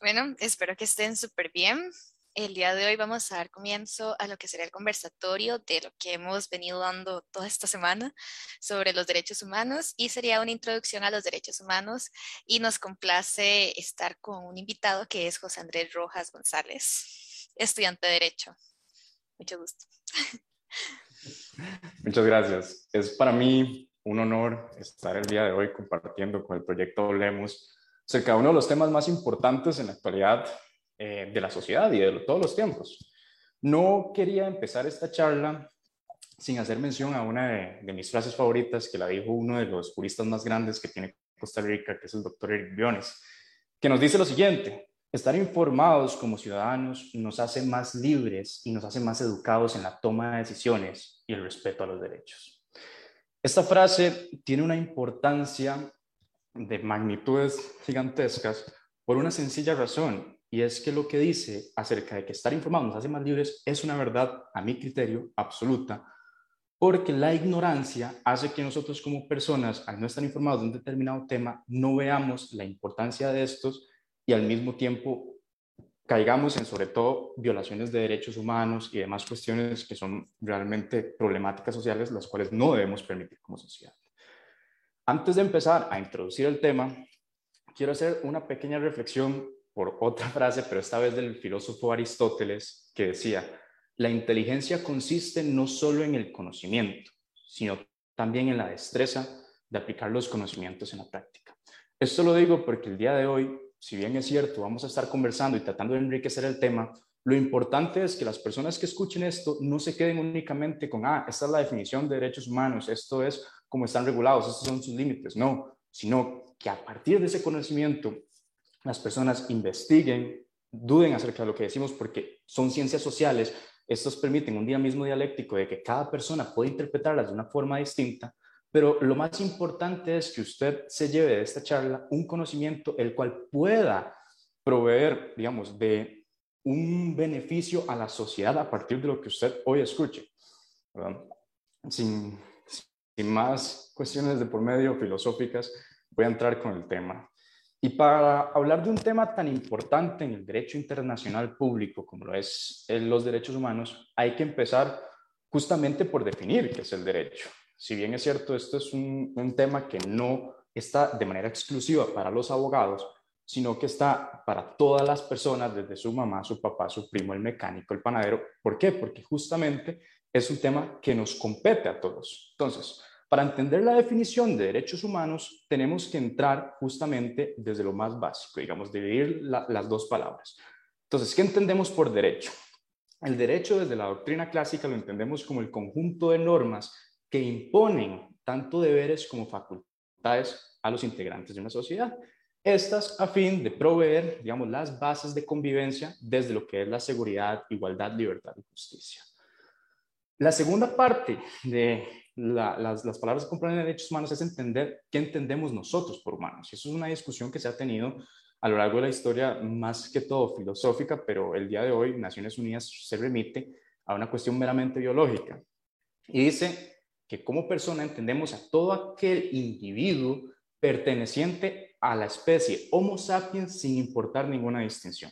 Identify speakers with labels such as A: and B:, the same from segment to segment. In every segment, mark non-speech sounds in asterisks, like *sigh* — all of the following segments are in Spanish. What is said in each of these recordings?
A: Bueno, espero que estén súper bien. El día de hoy vamos a dar comienzo a lo que será el conversatorio de lo que hemos venido dando toda esta semana sobre los derechos humanos y sería una introducción a los derechos humanos y nos complace estar con un invitado que es José Andrés Rojas González, estudiante de Derecho. Mucho gusto. *laughs*
B: Muchas gracias. Es para mí un honor estar el día de hoy compartiendo con el proyecto Lemos acerca de uno de los temas más importantes en la actualidad eh, de la sociedad y de todos los tiempos. No quería empezar esta charla sin hacer mención a una de, mis frases favoritas que la dijo uno de los juristas más grandes que tiene Costa Rica, que es el doctor Eric Briones, que nos dice lo siguiente, estar informados como ciudadanos nos hace más libres y nos hace más educados en la toma de decisiones y el respeto a los derechos. Esta frase tiene una importancia de magnitudes gigantescas por una sencilla razón, y es que lo que dice acerca de que estar informados nos hace más libres es una verdad, a mi criterio, absoluta, porque la ignorancia hace que nosotros como personas, al no estar informados de un determinado tema, no veamos la importancia de estos y al mismo tiempo caigamos en sobre todo violaciones de derechos humanos y demás cuestiones que son realmente problemáticas sociales, las cuales no debemos permitir como sociedad. Antes de empezar a introducir el tema, quiero hacer una pequeña reflexión por otra *laughs* frase, pero esta vez del filósofo Aristóteles, que decía, la inteligencia consiste no solo en el conocimiento, sino también en la destreza de aplicar los conocimientos en la práctica. Esto lo digo porque el día de hoy, si bien es cierto, vamos a estar conversando y tratando de enriquecer el tema, lo importante es que las personas que escuchen esto no se queden únicamente con, ah, esta es la definición de derechos humanos, esto es cómo están regulados, estos son sus límites, no, sino que a partir de ese conocimiento las personas investiguen, duden acerca de lo que decimos porque son ciencias sociales, estos permiten un día mismo dialéctico de que cada persona puede interpretarlas de una forma distinta, pero lo más importante es que usted se lleve de esta charla un conocimiento el cual pueda proveer, digamos, de un beneficio a la sociedad a partir de lo que usted hoy escuche. Sin, sin más cuestiones de por medio filosóficas, voy a entrar con el tema. Y para hablar de un tema tan importante en el derecho internacional público como lo es los derechos humanos, hay que empezar justamente por definir qué es el derecho. Si bien es cierto, esto es un, un tema que no está de manera exclusiva para los abogados, sino que está para todas las personas, desde su mamá, su papá, su primo, el mecánico, el panadero. ¿Por qué? Porque justamente es un tema que nos compete a todos. Entonces, para entender la definición de derechos humanos, tenemos que entrar justamente desde lo más básico, digamos, dividir las dos palabras. Entonces, ¿qué entendemos por derecho? El derecho desde la doctrina clásica lo entendemos como el conjunto de normas que imponen tanto deberes como facultades a los integrantes de una sociedad. Estas a fin de proveer, digamos, las bases de convivencia desde lo que es la seguridad, igualdad, libertad y justicia. La segunda parte de las, palabras que comprenden derechos humanos es entender qué entendemos nosotros por humanos. Y eso es una discusión que se ha tenido a lo largo de la historia, más que todo filosófica, pero el día de hoy Naciones Unidas se remite a una cuestión meramente biológica. Y dice que como persona entendemos a todo aquel individuo perteneciente a la especie Homo sapiens sin importar ninguna distinción.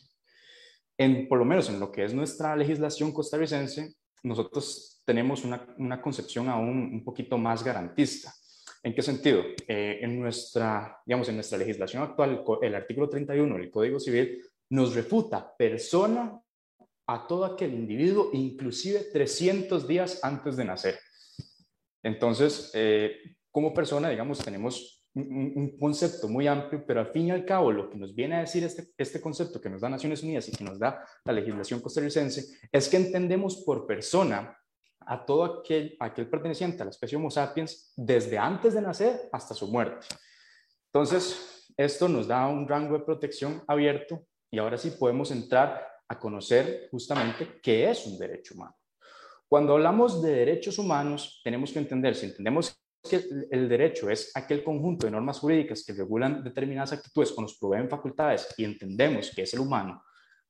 B: En, por lo menos en lo que es nuestra legislación costarricense, nosotros tenemos una, concepción aún un poquito más garantista. ¿En qué sentido? Eh, en, nuestra, digamos, en nuestra legislación actual, el artículo 31 del Código Civil nos refuta persona a todo aquel individuo, inclusive 300 días antes de nacer. Entonces, eh, como persona, digamos, tenemos un, concepto muy amplio, pero al fin y al cabo lo que nos viene a decir este, este concepto que nos da Naciones Unidas y que nos da la legislación costarricense es que entendemos por persona a todo aquel, aquel perteneciente a la especie Homo sapiens desde antes de nacer hasta su muerte. Entonces, esto nos da un rango de protección abierto y ahora sí podemos entrar a conocer justamente qué es un derecho humano. Cuando hablamos de derechos humanos, tenemos que entender, si entendemos que el derecho es aquel conjunto de normas jurídicas que regulan determinadas actitudes o nos proveen facultades y entendemos que es el humano,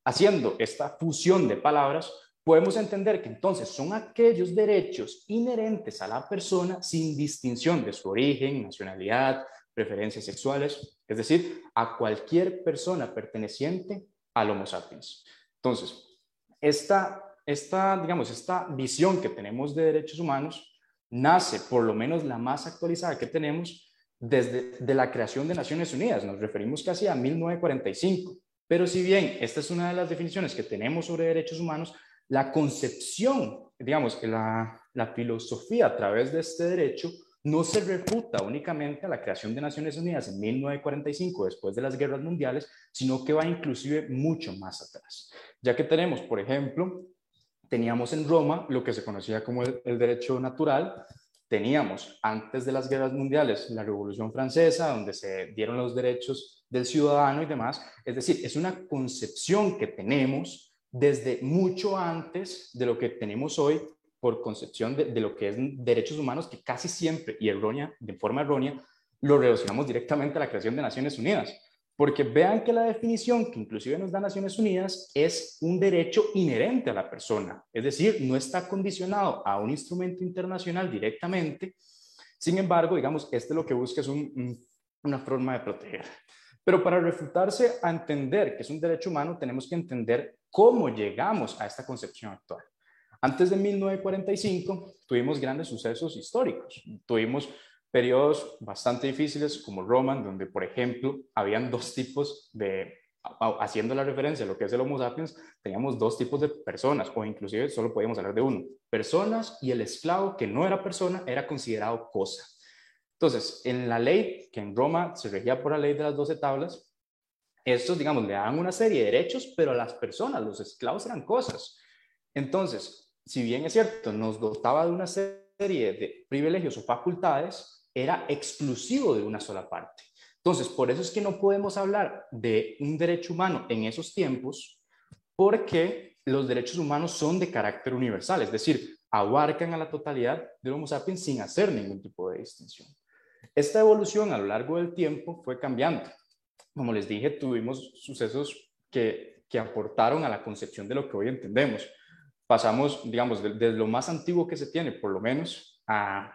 B: haciendo esta fusión de palabras, podemos entender que entonces son aquellos derechos inherentes a la persona sin distinción de su origen, nacionalidad, preferencias sexuales, es decir, a cualquier persona perteneciente al Homo sapiens. Entonces, esta, esta, digamos, esta visión que tenemos de derechos humanos nace, por lo menos la más actualizada que tenemos, desde de la creación de Naciones Unidas. Nos referimos casi a 1945. Pero si bien esta es una de las definiciones que tenemos sobre derechos humanos, la concepción, digamos, la, la filosofía a través de este derecho no se refuta únicamente a la creación de Naciones Unidas en 1945, después de las guerras mundiales, sino que va inclusive mucho más atrás. Ya que tenemos, por ejemplo, teníamos en Roma lo que se conocía como el, derecho natural, teníamos antes de las guerras mundiales la Revolución Francesa, donde se dieron los derechos del ciudadano y demás. Es decir, es una concepción que tenemos desde mucho antes de lo que tenemos hoy por concepción de, lo que es derechos humanos, que casi siempre, y errónea, de forma errónea, lo relacionamos directamente a la creación de Naciones Unidas. Porque vean que la definición que inclusive nos da Naciones Unidas es un derecho inherente a la persona, es decir, no está condicionado a un instrumento internacional directamente. Sin embargo, digamos, este lo que busca es una forma de proteger. Pero para refutarse a entender que es un derecho humano, tenemos que entender cómo llegamos a esta concepción actual. Antes de 1945 tuvimos grandes sucesos históricos. Tuvimos periodos bastante difíciles como Roma, donde, por ejemplo, habían dos tipos de, haciendo la referencia a lo que es el Homo sapiens, teníamos dos tipos de personas, o inclusive solo podíamos hablar de uno. Personas y el esclavo que no era persona era considerado cosa. Entonces, en la ley, que en Roma se regía por la ley de las doce tablas, estos, digamos, le daban una serie de derechos, pero a las personas, los esclavos eran cosas. Entonces, si bien es cierto, nos dotaba de una serie de privilegios o facultades, era exclusivo de una sola parte. Entonces, por eso es que no podemos hablar de un derecho humano en esos tiempos, porque los derechos humanos son de carácter universal, es decir, abarcan a la totalidad del Homo sapiens sin hacer ningún tipo de distinción. Esta evolución a lo largo del tiempo fue cambiando. Como les dije, tuvimos sucesos que, que aportaron a la concepción de lo que hoy entendemos pasamos, digamos, desde lo más antiguo que se tiene, por lo menos, a,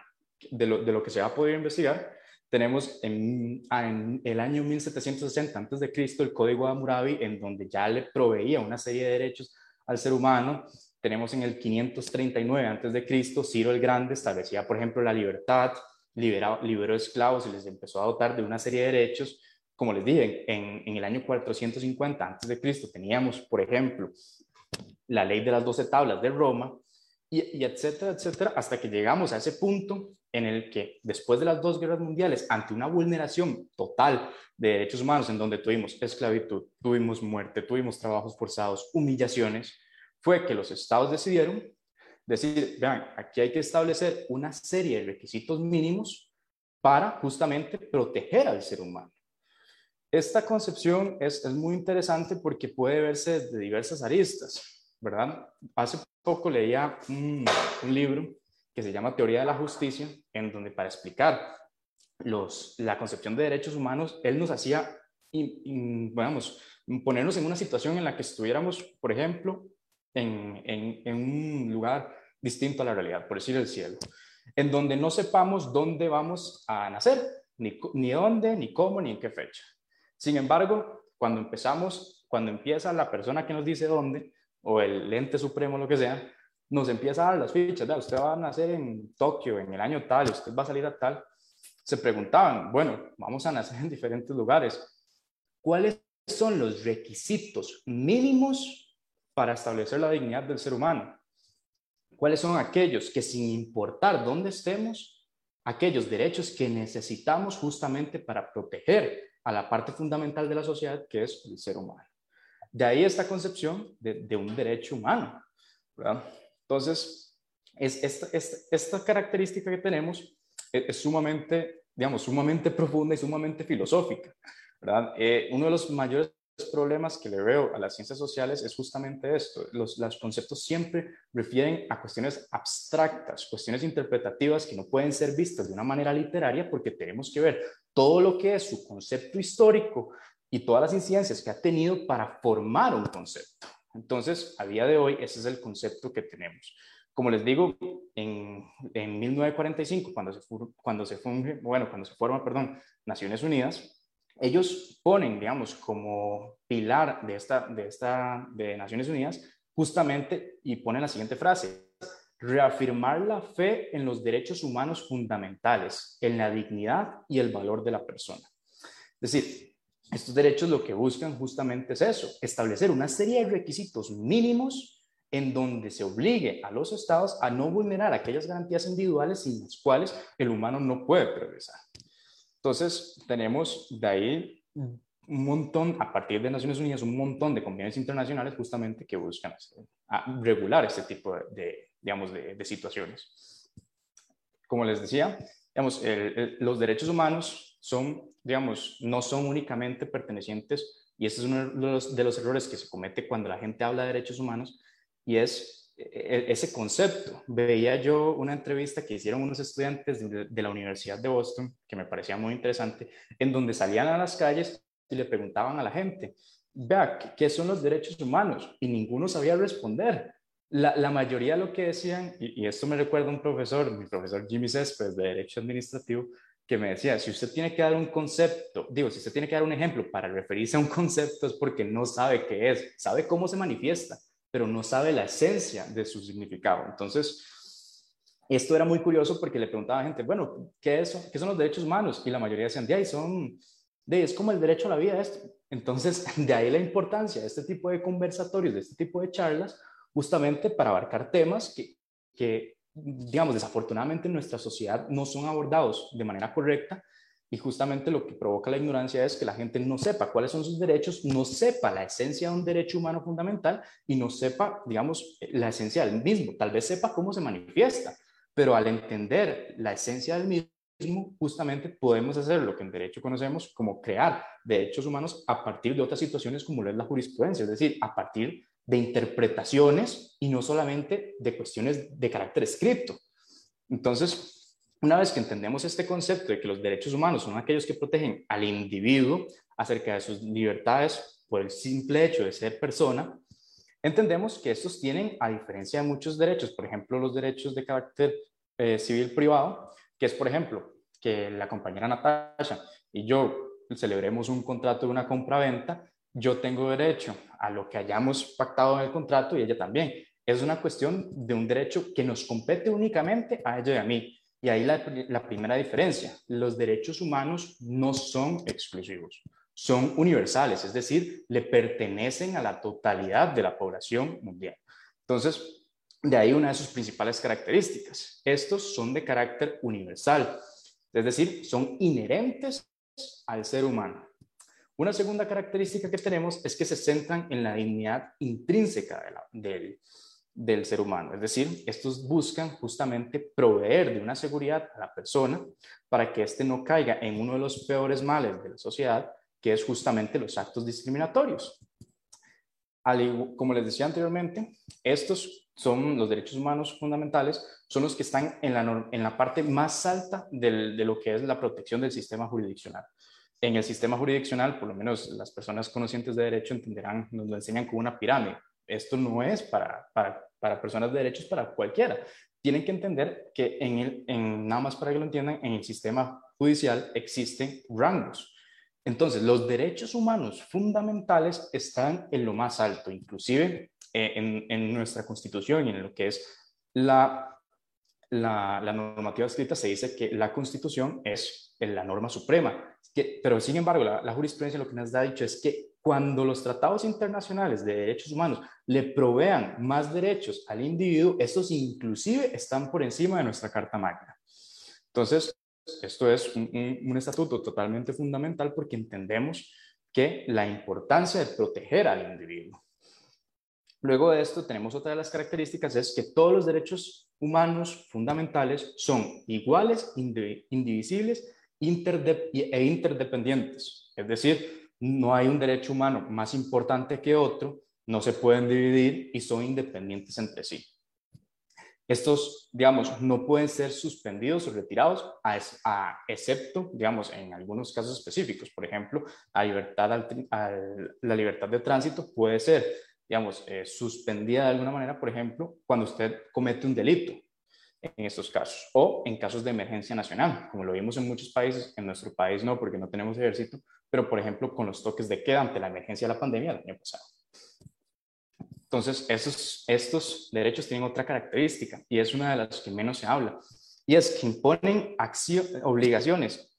B: de, lo, de lo que se ha podido investigar, tenemos en, en, el año 1760 antes de Cristo el Código de Hammurabi en donde ya le proveía una serie de derechos al ser humano. Tenemos en el 539 antes de Cristo Ciro el Grande establecía, por ejemplo, la libertad, liberó, liberó esclavos y les empezó a dotar de una serie de derechos. Como les dije, en, en el año 450 antes de Cristo teníamos, por ejemplo, la ley de las doce tablas de Roma, y, etcétera, etcétera, hasta que llegamos a ese punto en el que después de las dos guerras mundiales, ante una vulneración total de derechos humanos, en donde tuvimos esclavitud, tuvimos muerte, tuvimos trabajos forzados, humillaciones, fue que los estados decidieron decir, vean, aquí hay que establecer una serie de requisitos mínimos para justamente proteger al ser humano. Esta concepción es, es muy interesante porque puede verse desde diversas aristas. ¿verdad? Hace poco leía un, libro que se llama Teoría de la Justicia, en donde para explicar los, la concepción de derechos humanos, él nos hacía, vamos, ponernos en una situación en la que estuviéramos, por ejemplo, en, en, un lugar distinto a la realidad, por decir el cielo, en donde no sepamos dónde vamos a nacer, ni, ni dónde, ni cómo, ni en qué fecha. Sin embargo, cuando empezamos, cuando empieza la persona que nos dice dónde, o el ente supremo, lo que sea, nos empieza a dar las fichas, usted va a nacer en Tokio en el año tal, usted va a salir a tal, se preguntaban, bueno, vamos a nacer en diferentes lugares, ¿cuáles son los requisitos mínimos para establecer la dignidad del ser humano? ¿Cuáles son aquellos que sin importar dónde estemos, aquellos derechos que necesitamos justamente para proteger a la parte fundamental de la sociedad que es el ser humano? De ahí esta concepción de, un derecho humano. Entonces, es esta, característica que tenemos es, sumamente, digamos, sumamente profunda y sumamente filosófica. Eh, uno de los mayores problemas que le veo a las ciencias sociales es justamente esto. Los, los, conceptos siempre refieren a cuestiones abstractas, cuestiones interpretativas que no pueden ser vistas de una manera literaria porque tenemos que ver todo lo que es su concepto histórico, y todas las incidencias que ha tenido para formar un concepto. Entonces, a día de hoy, ese es el concepto que tenemos. Como les digo, en, en 1945, cuando se, cuando se funge, bueno, cuando se forma, perdón, Naciones Unidas, ellos ponen, digamos, como pilar de esta, de esta, de Naciones Unidas, justamente, y ponen la siguiente frase, reafirmar la fe en los derechos humanos fundamentales, en la dignidad y el valor de la persona. Es decir, estos derechos lo que buscan justamente es eso, establecer una serie de requisitos mínimos en donde se obligue a los estados a no vulnerar aquellas garantías individuales sin las cuales el humano no puede progresar. Entonces, tenemos de ahí un montón, a partir de Naciones Unidas, un montón de convenios internacionales justamente que buscan regular este tipo de, digamos, de, situaciones. Como les decía, digamos, los derechos humanos son, digamos, no son únicamente pertenecientes, y este es uno de los, de los errores que se comete cuando la gente habla de derechos humanos, y es e, e, ese concepto. Veía yo una entrevista que hicieron unos estudiantes de, de, la Universidad de Boston, que me parecía muy interesante, en donde salían a las calles y le preguntaban a la gente, vea, ¿qué son los derechos humanos? Y ninguno sabía responder la, mayoría de lo que decían, y, esto me recuerda a un profesor, mi profesor Jimmy Céspedes de Derecho Administrativo, que me decía, si usted tiene que dar un concepto, digo, si usted tiene que dar un ejemplo para referirse a un *laughs* concepto es porque no sabe qué es, sabe cómo se manifiesta, pero no sabe la esencia de su significado. Entonces, esto era muy curioso porque le preguntaba a gente, bueno, ¿qué, es, qué son los derechos humanos? Y la mayoría decían, de ahí son, de, es como el derecho a la vida esto. Entonces, *laughs* de ahí la importancia de este tipo de conversatorios, de este tipo de charlas, justamente para abarcar temas que, que, digamos, desafortunadamente en nuestra sociedad no son abordados de manera correcta y justamente lo que provoca la ignorancia es que la gente no sepa cuáles son sus derechos, no sepa la esencia de un derecho humano fundamental y no sepa, digamos, la esencia del mismo. Tal vez sepa cómo se manifiesta, pero al entender la esencia del mismo, justamente podemos hacer lo que en derecho conocemos como crear derechos humanos a partir de otras situaciones como lo es la jurisprudencia, es decir, a partir de interpretaciones y no solamente de cuestiones de carácter escrito. Entonces, una vez que entendemos este concepto de que los derechos humanos son aquellos que protegen al individuo acerca de sus libertades por el simple hecho de ser persona, entendemos que estos tienen, a diferencia de muchos derechos, por ejemplo, los derechos de carácter eh, civil privado, que es, por ejemplo, que la compañera Natasha y yo celebremos un contrato de una compra-venta, yo tengo derecho a lo que hayamos pactado en el contrato y ella también. Es una cuestión de un derecho que nos compete únicamente a ella y a mí. Y ahí la, la primera diferencia, los derechos humanos no son exclusivos, son universales, es decir, le pertenecen a la totalidad de la población mundial. Entonces, de ahí una de sus principales características. Estos son de carácter universal, es decir, son inherentes al ser humano. Una segunda característica que tenemos es que se centran en la dignidad intrínseca del, del ser humano. Es decir, estos buscan justamente proveer de una seguridad a la persona para que éste no caiga en uno de los peores males de la sociedad, que es justamente los actos discriminatorios. como les decía anteriormente, estos son los derechos humanos fundamentales, son los que están en la, en la parte más alta de lo que es la protección del sistema jurisdiccional en el sistema jurisdiccional, por lo menos las personas conocientes de derecho entenderán, nos lo enseñan como una pirámide. Esto no es para, para, para personas de derechos, para cualquiera. Tienen que entender que en el, en, nada más para que lo entiendan, en el sistema judicial existen rangos. Entonces, los derechos humanos fundamentales están en lo más alto, inclusive eh, en, en, nuestra constitución y en lo que es la, la normativa escrita, se dice que la constitución es la norma suprema pero sin embargo, la, jurisprudencia lo que nos ha dicho es que cuando los tratados internacionales de derechos humanos le provean más derechos al individuo, estos inclusive están por encima de nuestra Carta Magna. Entonces, esto es un, estatuto totalmente fundamental porque entendemos que la importancia de proteger al individuo. Luego de esto, tenemos otra de las características, es que todos los derechos humanos fundamentales son iguales, indivisibles e interdependientes. Es decir, no hay un derecho humano más importante que otro, no se pueden dividir y son independientes entre sí. Estos, digamos, no pueden ser suspendidos o retirados, a, excepto, digamos, en algunos casos específicos. Por ejemplo, la libertad, la libertad de tránsito puede ser digamos, eh, suspendida de alguna manera, por ejemplo, cuando usted comete un delito en estos casos o en casos de emergencia nacional, como lo vimos en muchos países, en nuestro país no, porque no tenemos ejército, pero por ejemplo con los toques de queda ante la emergencia de la pandemia del año pasado. Entonces, estos, estos derechos tienen otra característica y es una de las que menos se habla, y es que imponen obligaciones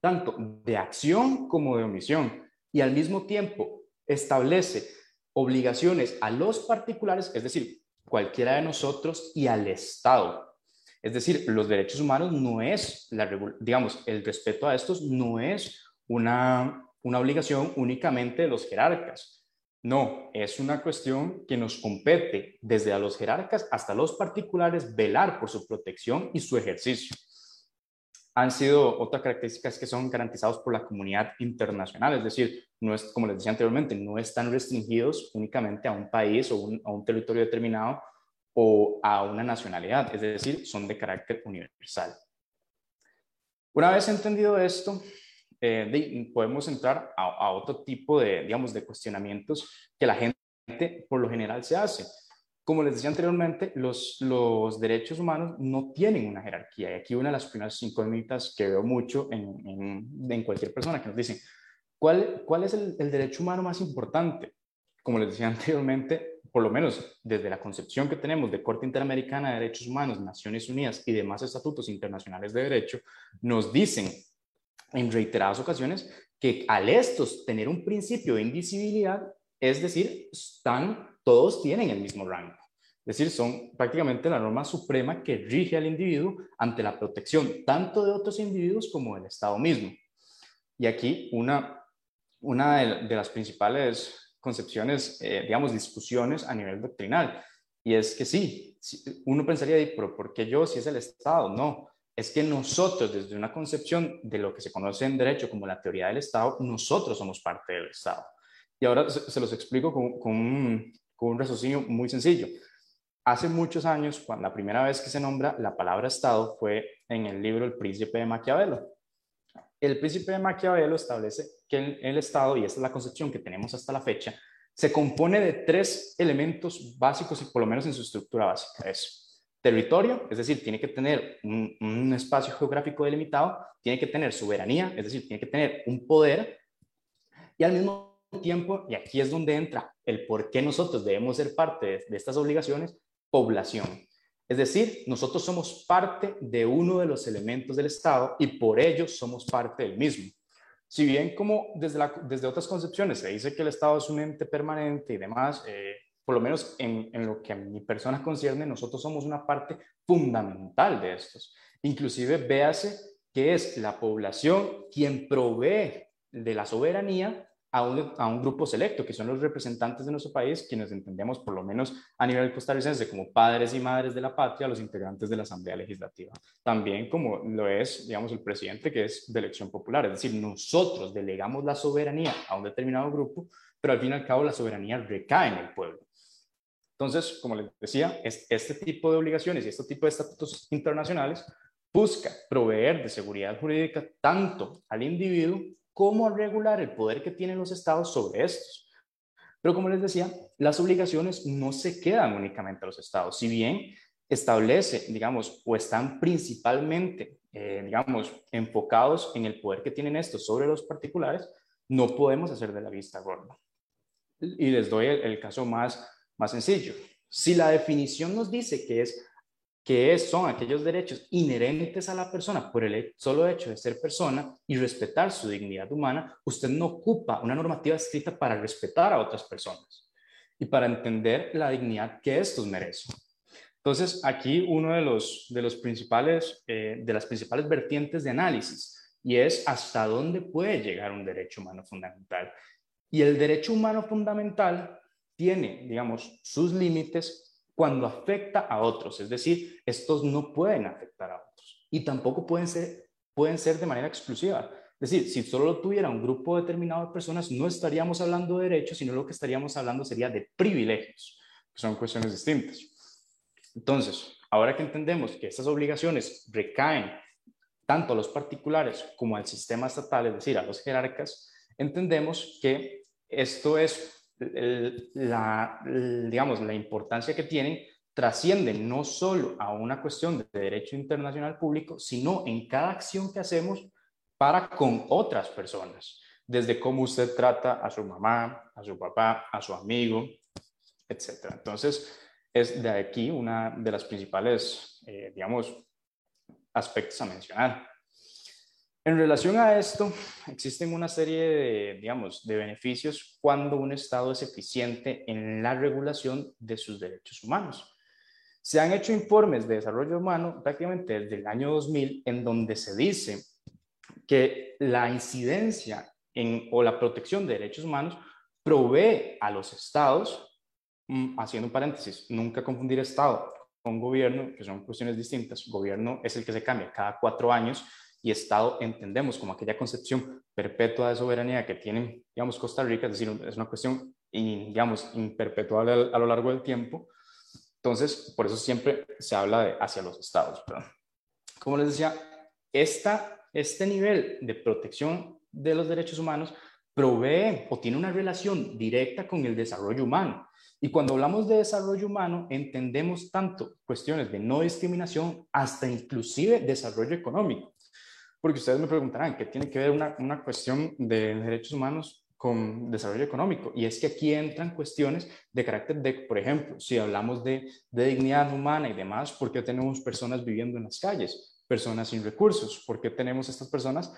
B: tanto de acción como de omisión y al mismo tiempo establece obligaciones a los particulares, es decir, cualquiera de nosotros y al Estado. Es decir, los derechos humanos no es, digamos, el respeto a estos no es una, una obligación únicamente de los jerarcas. No, es una cuestión que nos compete desde a los jerarcas hasta los particulares velar por su protección y su ejercicio han sido otras características que son garantizados por la comunidad internacional, es decir, no es, como les decía anteriormente, no están restringidos únicamente a un país o a un territorio determinado o a una nacionalidad, es decir, son de carácter universal. Una vez entendido esto, eh, podemos entrar a, otro tipo de, digamos, de cuestionamientos que la gente por lo general se hace como les decía anteriormente, los, derechos humanos no tienen una jerarquía. Y aquí una de las primeras incógnitas que veo mucho en, en, cualquier persona que nos dicen, ¿cuál, cuál es el, el, derecho humano más importante? Como les decía *laughs* anteriormente, por lo menos desde la concepción que tenemos de Corte Interamericana de Derechos Humanos, Naciones Unidas y demás estatutos internacionales de derecho, nos dicen en reiteradas ocasiones que al estos tener un principio de indivisibilidad, es decir, están todos tienen el mismo rango. Es decir, son prácticamente la norma suprema que rige al individuo ante la protección tanto de otros individuos como del Estado mismo. Y aquí una, una de, las principales concepciones, eh, digamos, discusiones a nivel doctrinal. Y es que sí, uno pensaría, pero ¿por qué yo si es el Estado? No, es que nosotros desde una concepción de lo que se conoce en derecho como la teoría del Estado, nosotros somos parte del Estado. Y ahora se, los explico con, con, un, con un raciocinio muy sencillo. Hace muchos años, cuando la primera vez que se nombra la palabra Estado fue en el libro El Príncipe de Maquiavelo. El Príncipe de Maquiavelo establece que el, Estado, y esta es la concepción que tenemos hasta la fecha, se compone de tres elementos básicos y por lo menos en su estructura básica. Es territorio, es decir, tiene que tener un, espacio geográfico delimitado, tiene que tener soberanía, es decir, tiene que tener un poder y al mismo tiempo, y aquí es donde entra el por qué nosotros debemos ser parte de, estas obligaciones, población. Es decir, nosotros somos parte de uno de los elementos del Estado y por ello somos parte del mismo. Si bien como desde, desde otras concepciones se dice que el Estado es un ente permanente y demás, eh, por lo menos en, en, lo que a mi persona concierne, nosotros somos una parte fundamental de estos. Inclusive véase que es la población quien provee de la soberanía a un, grupo selecto, que son los representantes de nuestro país, quienes entendemos, por lo menos a nivel costarricense, como padres y madres de la patria, los integrantes de la Asamblea Legislativa. También como lo es, digamos, el presidente, que es de elección popular. Es decir, nosotros delegamos la soberanía a un determinado grupo, pero al fin y al cabo la soberanía recae en el pueblo. Entonces, como les decía, este tipo de obligaciones y este tipo de estatutos internacionales busca proveer de seguridad jurídica tanto al individuo cómo regular el poder que tienen los estados sobre estos. Pero como les decía, las obligaciones no se quedan únicamente a los estados. Si bien establece, digamos, o están principalmente, eh, digamos, enfocados en el poder que tienen estos sobre los particulares, no podemos hacer de la vista gorda. Y les doy el, el caso más, más sencillo. Si la definición nos dice que es que son aquellos derechos inherentes a la persona por el solo hecho de ser persona y respetar su dignidad humana, usted no ocupa una normativa escrita para respetar a otras personas y para entender la dignidad que estos merecen. Entonces, aquí uno de los, de los principales, eh, de las principales vertientes de análisis y es hasta dónde puede llegar un derecho humano fundamental. Y el derecho humano fundamental tiene, digamos, sus límites cuando afecta a otros, es decir, estos no pueden afectar a otros y tampoco pueden ser, pueden ser de manera exclusiva. Es decir, si solo tuviera un grupo determinado de personas, no estaríamos hablando de derechos, sino lo que estaríamos hablando sería de privilegios, que son cuestiones distintas. Entonces, ahora que entendemos que estas obligaciones recaen tanto a los particulares como al sistema estatal, es decir, a los jerarcas, entendemos que esto es la, digamos, la importancia que tienen trasciende no solo a una cuestión de derecho internacional público, sino en cada acción que hacemos para con otras personas, desde cómo usted trata a su mamá, a su papá, a su amigo, etc. Entonces, es de aquí una de las principales, eh, digamos, aspectos a mencionar. En relación a esto, existen una serie de, digamos, de beneficios cuando un Estado es eficiente en la regulación de sus derechos humanos. Se han hecho informes de desarrollo humano prácticamente desde el año 2000 en donde se dice que la incidencia en, o la protección de derechos humanos provee a los estados, mm, haciendo un paréntesis, nunca confundir Estado con gobierno, que son cuestiones distintas. Gobierno es el que se cambia cada cuatro años y Estado entendemos como aquella concepción perpetua de soberanía que tiene, digamos, Costa Rica, es decir, es una cuestión, digamos, imperpetuable a lo largo del tiempo. Entonces, por eso siempre se habla de hacia los Estados. Como les decía, esta, este nivel de protección de los derechos humanos provee o tiene una relación directa con el desarrollo humano. Y cuando hablamos de desarrollo humano, entendemos tanto cuestiones de no discriminación hasta inclusive desarrollo económico. Porque ustedes me preguntarán, ¿qué tiene que ver una, una cuestión de derechos humanos con desarrollo económico? Y es que aquí entran cuestiones de carácter de, por ejemplo, si hablamos de, de dignidad humana y demás, ¿por qué tenemos personas viviendo en las calles? Personas sin recursos. ¿Por qué tenemos estas personas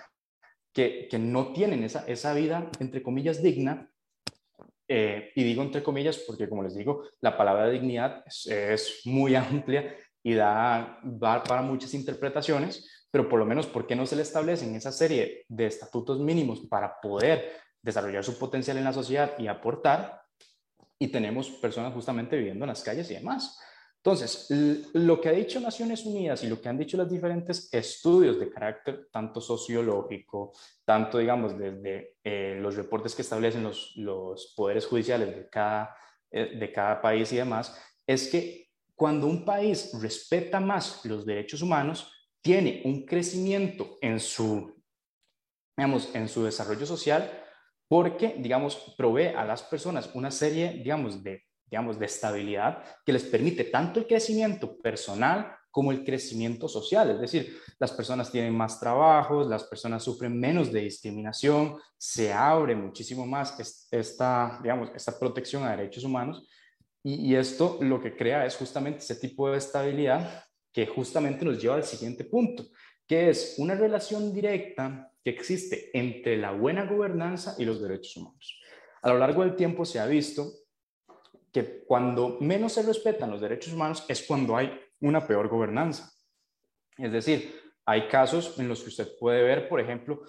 B: que, que no tienen esa, esa vida, entre comillas, digna? Eh, y digo entre comillas porque, como les digo, la palabra dignidad es, es muy *laughs* amplia y da, da para muchas interpretaciones, pero por lo menos, ¿por qué no se le establecen esa serie de estatutos mínimos para poder desarrollar su potencial en la sociedad y aportar? Y tenemos personas justamente viviendo en las calles y demás. Entonces, lo que ha dicho Naciones Unidas y lo que han dicho los diferentes estudios de carácter tanto sociológico, tanto, digamos, desde eh, los reportes que establecen los, los poderes judiciales de cada, eh, de cada país y demás, es que cuando un país respeta más los derechos humanos, tiene un crecimiento en su, digamos, en su desarrollo social porque, digamos, provee a las personas una serie, digamos, de, digamos, de estabilidad que les permite tanto el crecimiento personal como el crecimiento social. Es decir, las personas tienen más trabajos, las personas sufren menos de discriminación, se abre muchísimo más esta, digamos, esta protección a derechos humanos y, y esto lo que crea es justamente ese tipo de estabilidad que justamente nos lleva al siguiente punto, que es una relación directa que existe entre la buena gobernanza y los derechos humanos. A lo largo del tiempo se ha visto que cuando menos se respetan los derechos humanos es cuando hay una peor gobernanza. Es decir, hay casos en los que usted puede ver, por ejemplo,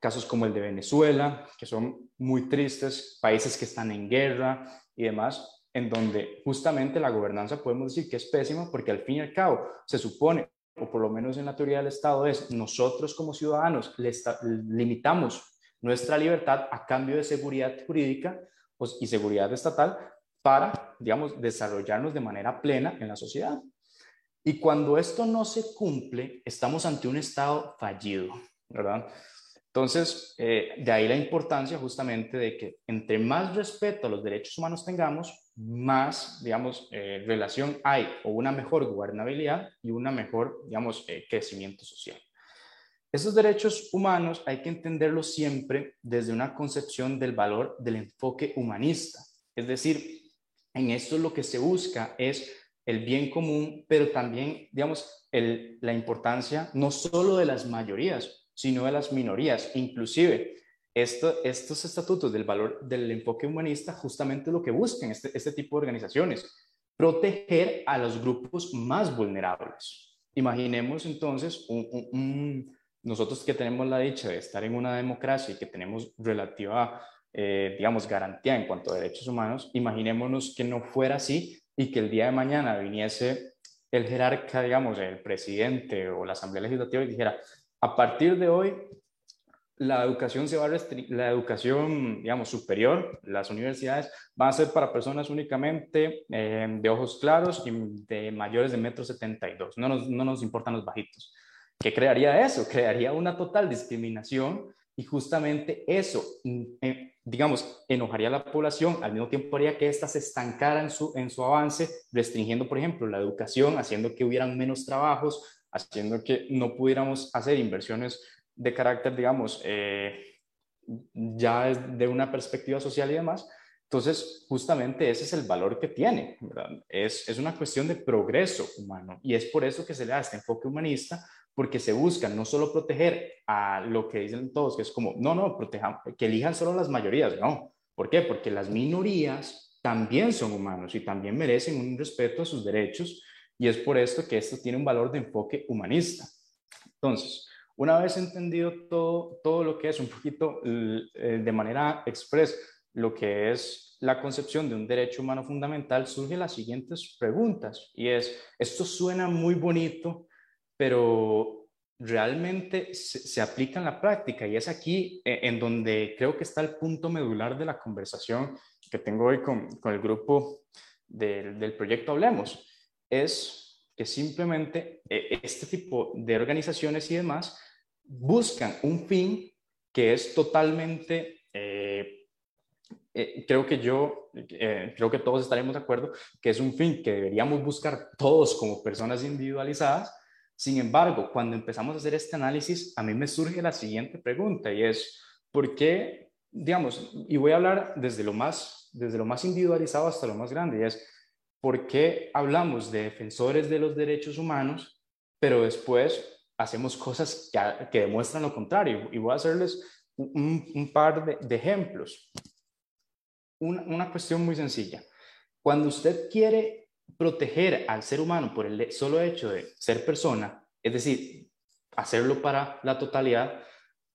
B: casos como el de Venezuela, que son muy tristes, países que están en guerra y demás, en donde justamente la gobernanza podemos decir que es pésima porque al fin y al cabo se supone, o por lo menos en la teoría del Estado, es nosotros como ciudadanos limitamos nuestra libertad a cambio de seguridad jurídica pues, y seguridad estatal para, digamos, desarrollarnos de manera plena en la sociedad. Y cuando esto no se cumple, estamos ante un Estado fallido, ¿verdad? Entonces, eh, de ahí la importancia justamente de que entre más respeto a los derechos humanos tengamos, más, digamos, eh, relación hay o una mejor gobernabilidad y una mejor, digamos, eh, crecimiento social. Esos derechos humanos hay que entenderlos siempre desde una concepción del valor del enfoque humanista. Es decir, en esto lo que se busca es el bien común, pero también, digamos, la importancia no solo de las mayorías, sino de las minorías. Inclusive, estos estatutos del valor del enfoque humanista justamente lo que buscan este, este tipo de organizaciones, proteger a los grupos más vulnerables. Imaginemos entonces nosotros que tenemos la dicha de estar en una democracia y que tenemos relativa, eh, digamos, garantía en cuanto a derechos humanos, imaginémonos que no fuera así y que el día de mañana viniese el jerarca, digamos, el presidente o la Asamblea Legislativa y dijera, a partir de hoy la educación se va a la educación, digamos, superior, las universidades van a ser para personas únicamente eh, de ojos claros y de mayores de metro 72. No nos, no nos importan los bajitos. ¿Qué crearía eso? Crearía una total discriminación y justamente eso, eh, digamos, enojaría a la población, al mismo tiempo haría que ésta se estancara su, en su avance, restringiendo, por ejemplo, la educación, haciendo que hubieran menos trabajos, haciendo que no pudiéramos hacer inversiones de carácter, digamos, eh, ya de una perspectiva social y demás. Entonces, justamente ese es el valor que tiene, Es, es una cuestión de progreso humano y es por eso que se le da este enfoque humanista, porque se busca no solo proteger a lo que dicen todos, que es como, no, no, protejan, que elijan solo las mayorías, no. ¿Por qué? Porque las minorías también son humanos y también merecen un respeto a sus derechos y es por esto que esto tiene un valor de enfoque humanista. Entonces, una vez entendido todo, todo lo que es un poquito eh, de manera express, lo que es la concepción de un derecho humano fundamental, surgen las siguientes preguntas y es, esto suena muy bonito, pero realmente se, aplica en la práctica y es aquí eh, en donde creo que está el punto medular de la conversación que tengo hoy con, el grupo del, proyecto Hablemos. Es que simplemente eh, este tipo de organizaciones y demás buscan un fin que es totalmente, eh, creo que yo, creo que todos estaremos de acuerdo, que es un fin que deberíamos buscar todos como personas individualizadas, sin embargo, cuando empezamos a hacer este análisis, a mí me surge la siguiente pregunta y es, ¿por qué, digamos, y voy a hablar desde lo más, desde lo más individualizado hasta lo más grande, y es, ¿por qué hablamos de defensores de los derechos humanos, pero después hacemos cosas que, demuestran lo contrario? Y voy a hacerles un, par de, ejemplos. Una, una cuestión muy sencilla. Cuando usted quiere proteger al ser humano por el solo hecho de ser persona, es decir, hacerlo para la totalidad,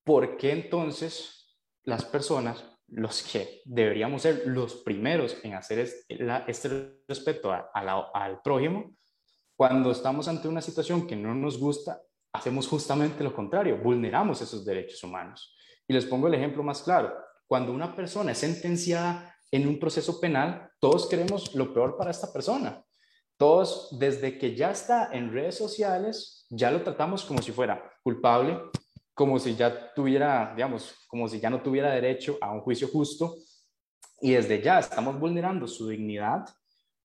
B: ¿por qué entonces las personas, los que deberíamos ser los primeros en hacer este, respeto al prójimo, cuando estamos ante una situación que no nos gusta, hacemos justamente lo contrario, vulneramos esos derechos humanos? Y les pongo el ejemplo más claro. Cuando una persona es sentenciada en un proceso penal, todos queremos lo peor para esta persona. Todos, desde que ya está en redes sociales, ya lo tratamos como si fuera culpable, como si ya tuviera, digamos, como si ya no tuviera derecho a un juicio justo. Y desde ya estamos vulnerando su dignidad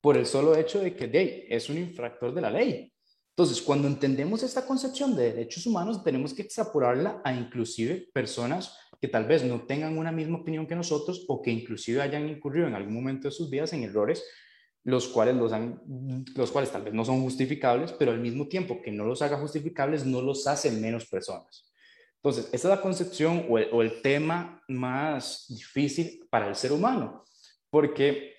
B: por el solo hecho de que de, es un infractor de la ley. Entonces, cuando entendemos esta concepción de derechos humanos, tenemos que extrapolarla a inclusive personas que tal vez no tengan una misma opinión que nosotros o que inclusive hayan incurrido en algún momento de sus vidas en errores los cuales, los, han, los cuales tal vez no son justificables, pero al mismo tiempo que no los haga justificables, no los hace menos personas. Entonces, esa es la concepción o el, tema más difícil para el ser humano, porque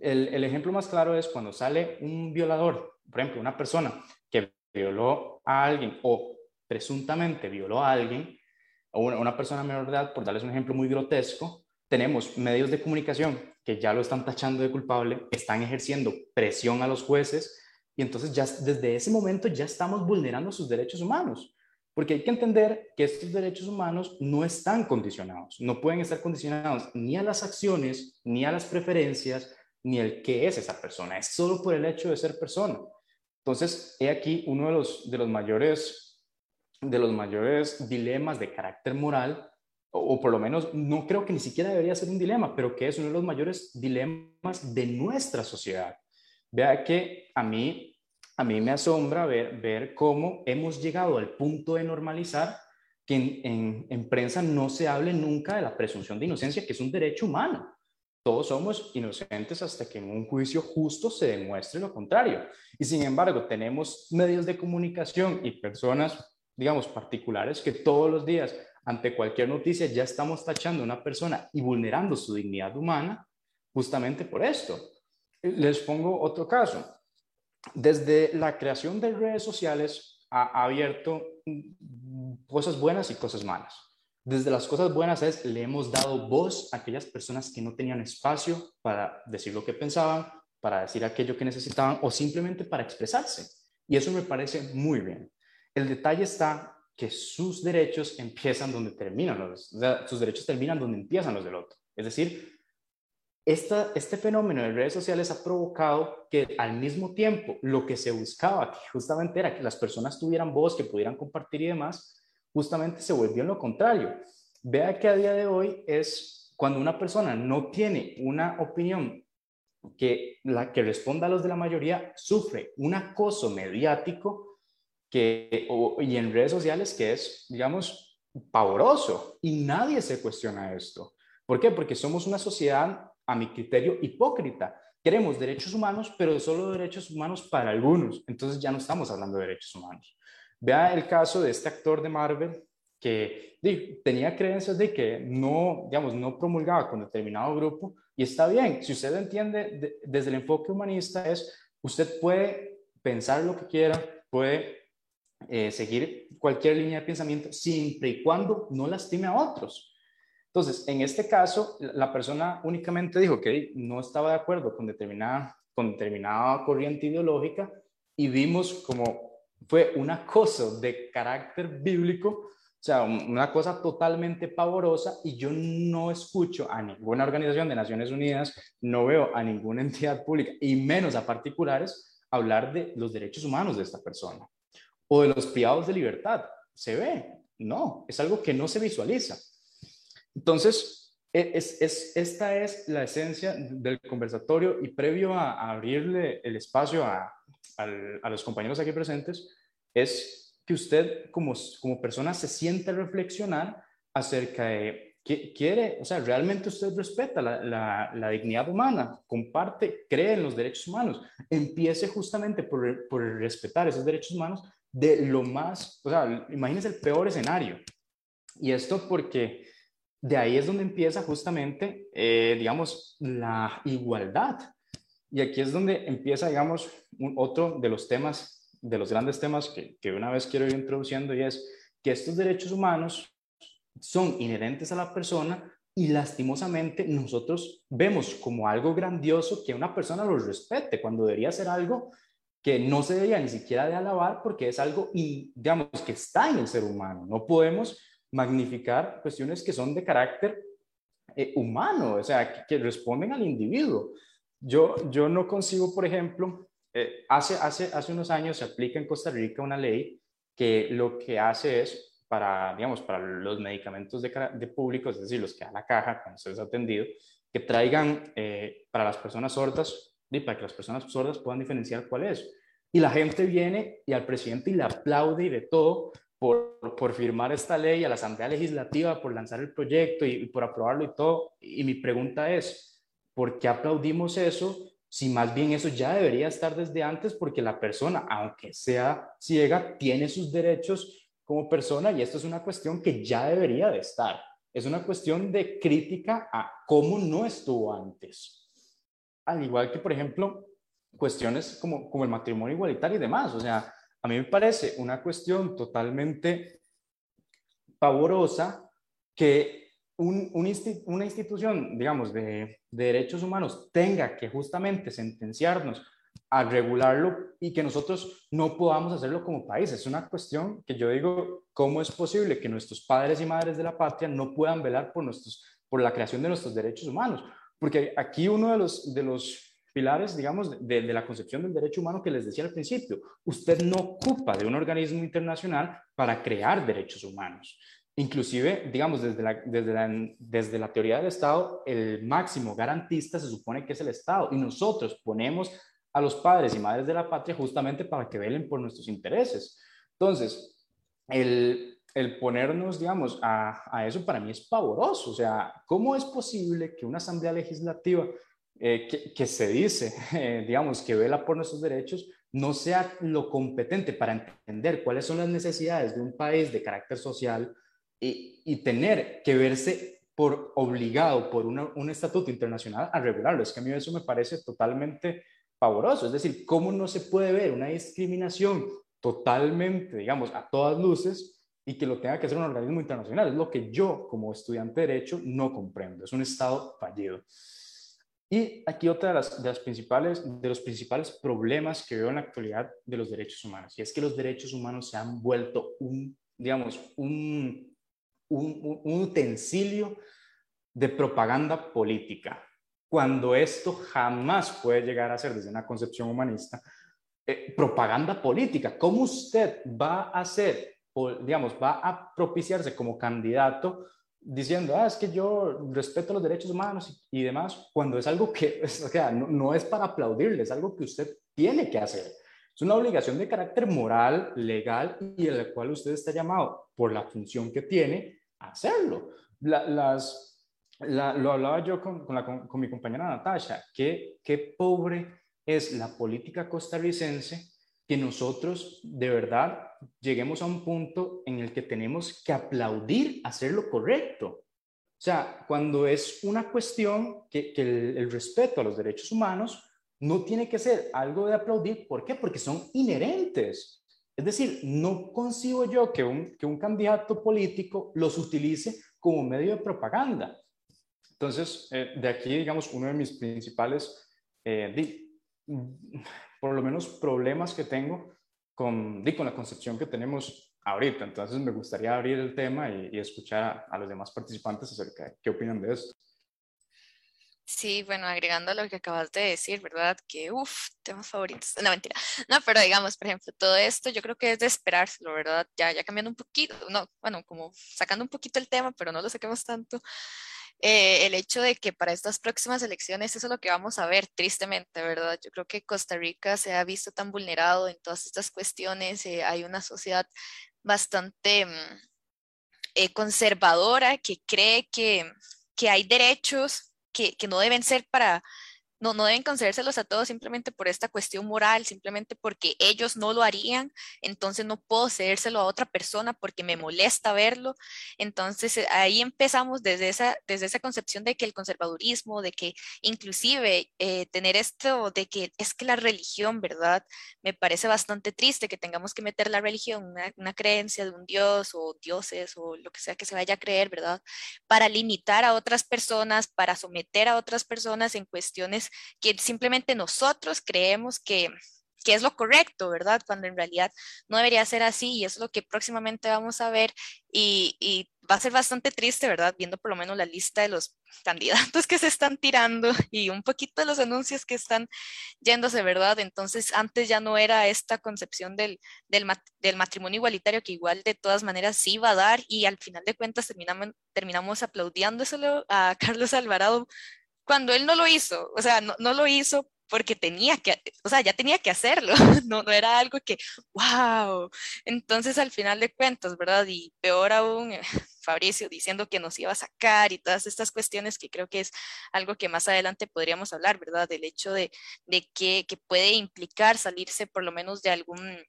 B: el, el, ejemplo más claro es cuando sale un violador, por ejemplo, una persona que violó a alguien o presuntamente violó a alguien, o una, una persona menor de edad, por darles un ejemplo muy grotesco, tenemos medios de comunicación que ya lo están tachando de culpable, están ejerciendo presión a los jueces y entonces ya desde ese momento ya estamos vulnerando sus derechos humanos. Porque hay que entender que estos derechos humanos no están condicionados, no pueden estar condicionados ni a las acciones, ni a las preferencias, ni el qué es esa persona, es solo por el hecho de ser persona. Entonces, he aquí uno de los, de los, mayores, de los mayores dilemas de carácter moral o, por lo menos no creo que ni siquiera debería ser un dilema, pero que es uno de los mayores dilemas de nuestra sociedad. Vea que a mí, a mí me asombra ver, ver cómo hemos llegado al punto de normalizar que en, en, prensa no se hable nunca de la presunción de inocencia, que es un derecho humano. Todos somos inocentes hasta que en un juicio justo se demuestre lo contrario. Y sin embargo, tenemos medios de comunicación y personas, digamos, particulares que todos los días ante cualquier noticia ya estamos tachando a una persona y vulnerando su dignidad humana justamente por esto. Les pongo otro caso. Desde la creación de redes sociales ha abierto cosas buenas y cosas malas. Desde las cosas buenas es, le hemos dado voz a aquellas personas que no tenían espacio para decir lo que pensaban, para decir aquello que necesitaban o simplemente para expresarse. Y eso me parece muy bien. El detalle está que sus derechos empiezan donde terminan los, sus derechos terminan donde empiezan los del otro. Es decir, este fenómeno de redes sociales ha provocado que al mismo tiempo lo que se buscaba, que justamente era que las personas tuvieran voz, que pudieran compartir y demás, justamente se volvió en lo contrario. Vea que a día de hoy es cuando una persona no tiene una opinión que, la, que responda a los de la mayoría, sufre un acoso mediático que, y en redes sociales que es, digamos, pavoroso y nadie se cuestiona esto. ¿Por qué? Porque somos una sociedad, a mi criterio, hipócrita. Queremos derechos humanos, pero solo derechos humanos para algunos. Entonces ya no estamos hablando de derechos humanos. Vea el caso de este actor de Marvel que tenía creencias de que no, digamos, no promulgaba con determinado grupo y está bien. Si usted entiende desde el enfoque humanista es, usted puede pensar lo que quiera, puede eh, seguir cualquier línea de pensamiento siempre y cuando no lastime a otros. Entonces, en este caso, la persona únicamente dijo que no estaba de acuerdo con determinada, con determinada corriente ideológica y vimos como fue un acoso de carácter bíblico o sea, una cosa totalmente pavorosa y yo no escucho a ninguna organización de Naciones Unidas, no veo a ninguna entidad pública y menos a particulares hablar de los derechos humanos de esta persona o de los privados de libertad. ¿Se ve? No, es algo que no se visualiza. Entonces, e, es, es, esta es la esencia del conversatorio y previo a, abrirle el espacio a, a los compañeros aquí presentes, es que usted como, como persona se siente a reflexionar acerca de que quiere, o sea, realmente usted respeta la, la, dignidad humana, comparte, cree en los derechos humanos, empiece justamente por, por respetar esos derechos humanos de lo más, o sea, imagínese el peor escenario. Y esto porque de ahí es donde empieza justamente, eh, digamos, la igualdad. Y aquí es donde empieza, digamos, otro de los temas de los grandes temas que, que una vez quiero ir introduciendo y es que estos derechos humanos son inherentes a la persona y lastimosamente nosotros vemos como algo grandioso que una persona los respete cuando debería ser algo que no se debería ni siquiera de alabar porque es algo, digamos, que está en el ser humano. No podemos magnificar cuestiones que son de carácter eh, humano, o sea, que, responden al individuo. Yo, yo no consigo, por ejemplo, eh, hace, hace, hace unos años se aplica en Costa Rica una ley que lo que hace es para, digamos, para los medicamentos de, de públicos, es decir, los que da la caja cuando se les atendido, que traigan eh, para las personas sordas, y para que las personas sordas puedan diferenciar cuál es. Y la gente viene y al presidente y le aplaude y de todo por, por firmar esta ley, a la Asamblea Legislativa por lanzar el proyecto y, y por aprobarlo y todo. Y mi pregunta es, ¿por qué aplaudimos eso si más bien eso ya debería estar desde antes porque la persona, aunque sea ciega, tiene sus derechos como persona y esto es una cuestión que ya debería de estar. Es una cuestión de crítica a cómo no estuvo antes. Al igual que, por ejemplo, cuestiones como, como el matrimonio igualitario y demás. O sea, a mí me parece una cuestión totalmente pavorosa que una institución, digamos, de, derechos humanos tenga que justamente sentenciarnos a regularlo y que nosotros no podamos hacerlo como país. Es una cuestión que yo digo, ¿cómo es posible que nuestros padres y madres de la patria no puedan velar por, nuestros, por la creación de nuestros derechos humanos? Porque aquí uno de los, de los pilares, digamos, de, la concepción del derecho humano que les decía al principio. Usted no ocupa de un organismo internacional para crear derechos humanos. Inclusive, digamos, desde la, desde, la, desde la teoría del Estado, el máximo garantista se supone que es el Estado y nosotros ponemos a los padres y madres de la patria justamente para que velen por nuestros intereses. Entonces, el, el ponernos, digamos, a, a, eso para mí es pavoroso. O sea, ¿cómo es posible que una asamblea legislativa eh, que, que, se dice, *laughs* eh, digamos, que vela por nuestros derechos, no sea lo competente para entender cuáles son las necesidades de un país de carácter social, y, tener que verse por obligado por un estatuto internacional a regularlo. Es que a mí eso me parece totalmente pavoroso. Es decir, ¿cómo no se puede ver una discriminación totalmente, digamos, a todas luces y que lo tenga que hacer un organismo internacional? Es lo que yo, como estudiante de Derecho, no comprendo. Es un Estado fallido. Y aquí otra de, las, de, las principales, de los principales problemas que veo en la actualidad de los derechos humanos, y es que los derechos humanos se han vuelto un, digamos, un un, utensilio de propaganda política, cuando esto jamás puede llegar a ser desde una concepción humanista eh, propaganda política. ¿Cómo usted va a hacer, digamos, va a propiciarse como candidato diciendo, ah, es que yo respeto los derechos humanos y, demás, cuando es algo que, *laughs* o sea, no, no es para aplaudirle, es algo que usted tiene que hacer. Es una obligación de carácter moral, legal y en la cual usted está llamado por la función que tiene a hacerlo. las, lo hablaba yo con, con, mi compañera Natasha, que qué pobre es la política costarricense que nosotros de verdad lleguemos a un punto en el que tenemos que aplaudir hacer lo correcto. O sea, cuando es una cuestión que, el, respeto a los derechos humanos no tiene que ser algo de aplaudir. ¿Por qué? Porque son inherentes. Es decir, no consigo yo que un, que un candidato político los utilice como medio de propaganda. Entonces, eh, de aquí, digamos, uno de mis principales, eh, por lo menos problemas que tengo con, con la concepción que tenemos ahorita. Entonces, me gustaría abrir el tema y, escuchar a, los demás participantes acerca de qué opinan de esto.
A: Sí, bueno, agregando a lo que acabas de decir, ¿verdad? Que, uff, temas favoritos. No, mentira. No, pero digamos, por ejemplo, todo esto yo creo que es de esperárselo, ¿verdad? Ya, ya cambiando un poquito, no, bueno, como sacando un poquito el tema, pero no lo saquemos tanto. Eh, el hecho de que para estas próximas elecciones eso es lo que vamos a ver, tristemente, ¿verdad? Yo creo que Costa Rica se ha visto tan vulnerado en todas estas cuestiones, eh, hay una sociedad bastante mm, eh, conservadora que cree que, que hay derechos que, que no deben ser para no, no deben concedérselos a todos simplemente por esta cuestión moral, simplemente porque ellos no lo harían, entonces no puedo cedérselo a otra persona porque me molesta verlo. Entonces eh, ahí empezamos desde esa, desde esa concepción de que el conservadurismo, de que inclusive eh, tener esto de que es que la religión, ¿verdad? Me parece bastante triste que tengamos que meter la religión, una, una creencia de un dios o dioses o lo que sea que se vaya a creer, ¿verdad? Para limitar a otras personas, para someter a otras personas en cuestiones que simplemente nosotros creemos que, que es lo correcto, ¿verdad? Cuando en realidad no debería ser así y es lo que próximamente vamos a ver y, va a ser bastante triste, ¿verdad? Viendo por lo menos la lista de los candidatos que se están tirando *laughs* y un poquito de los anuncios que están yéndose, ¿verdad? Entonces antes ya no era esta concepción del, del, matrimonio igualitario que igual de todas maneras sí iba a dar y al final de cuentas terminamos, terminamos aplaudiéndoselo a *laughs* Carlos Alvarado cuando él no lo hizo, o sea, no, no lo hizo porque tenía que, o sea, ya tenía que hacerlo, *laughs* no, no era algo que, wow, entonces al final de cuentas, ¿verdad? Y peor aún, *laughs* Fabricio diciendo que nos iba a sacar y todas estas cuestiones que creo que es algo que más adelante podríamos hablar, ¿verdad? Del hecho de, de que, que puede implicar salirse por lo menos de algún,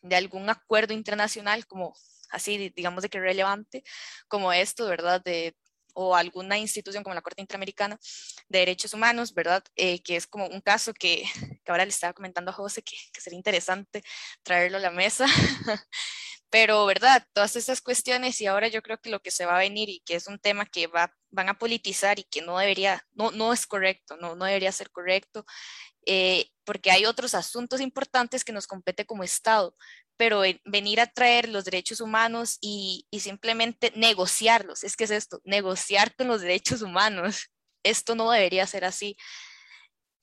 A: de algún acuerdo internacional como así, digamos de que relevante, como esto, ¿verdad? De, o alguna institución como la Corte Interamericana de Derechos Humanos, ¿verdad? Eh, que es como un caso que, que, ahora le estaba comentando a José que, que sería interesante traerlo a la mesa. *laughs* Pero, ¿verdad? Todas estas cuestiones y ahora yo creo que lo que se va a venir y que es un tema que va, van a politizar y que no debería, no, no es correcto, no, no debería ser correcto, eh, porque hay otros asuntos importantes que nos compete como Estado, pero venir a traer los derechos humanos y, simplemente negociarlos, es que es esto, negociar con los derechos humanos, esto no debería ser así.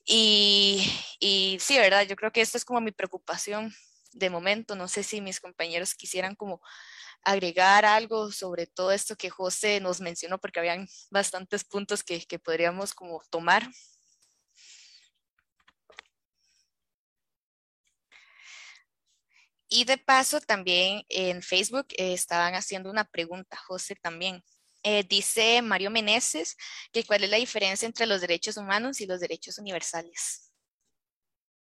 A: Y, y sí, ¿verdad? Yo creo que esta es como mi preocupación de momento. No sé si mis compañeros quisieran como agregar algo sobre todo esto que José nos mencionó, porque habían bastantes puntos que, que podríamos como tomar. Y de paso, también en Facebook eh, estaban haciendo una pregunta, José también. Eh, dice Mario Meneses que cuál es la diferencia entre los derechos humanos y los derechos universales.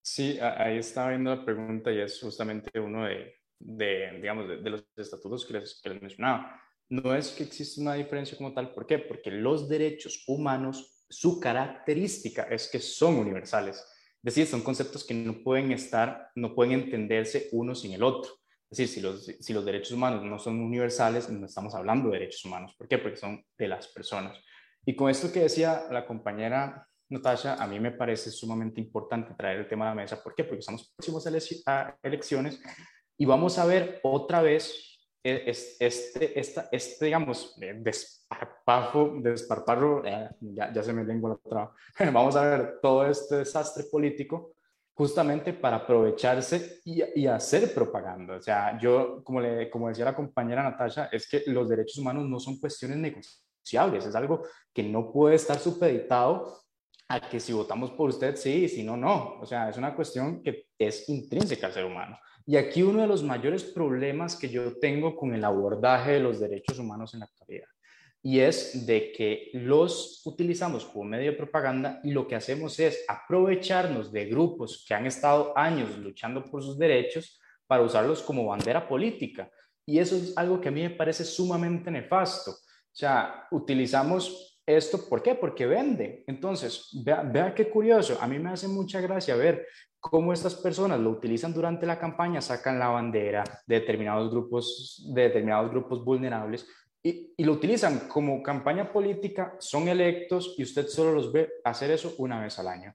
B: Sí, ahí estaba viendo la pregunta y es justamente uno de, de digamos, de, los estatutos que les, que les mencionaba. No es que exista una diferencia como tal, ¿por qué? Porque los derechos humanos, su característica es que son universales. Es decir, son conceptos que no pueden estar, no pueden entenderse uno sin el otro. Es decir, si los, si los derechos humanos no son universales, no estamos hablando de derechos humanos. ¿Por qué? Porque son de las personas. Y con esto que decía la compañera Natasha, a mí me parece sumamente importante traer el tema a la mesa. ¿Por qué? Porque estamos próximos a elecciones y vamos a ver otra vez este, esta, este, digamos, desparpajo, desparparro, eh, ya, ya se me lengua la otra, *laughs* vamos a ver todo este desastre político justamente para aprovecharse y, hacer propaganda. O sea, yo, como, le, como decía la compañera Natasha, es que los derechos humanos no son cuestiones negociables, es algo que no puede estar supeditado a que si votamos por usted sí, y si no, no. O sea, es una cuestión que es intrínseca al ser humano. Y aquí uno de los mayores problemas que yo tengo con el abordaje de los derechos humanos en la actualidad y es de que los utilizamos como medio de propaganda y lo que hacemos es aprovecharnos de grupos que han estado años luchando por sus derechos para usarlos como bandera política. Y eso es algo que a mí me parece sumamente nefasto. O sea, utilizamos esto, ¿por qué? Porque vende. Entonces, vea, vea qué curioso, a mí me hace mucha gracia ver cómo estas personas lo utilizan durante la campaña, sacan la bandera de determinados grupos, de determinados grupos vulnerables, y, lo utilizan como campaña política, son electos y usted solo los ve hacer eso una vez al año.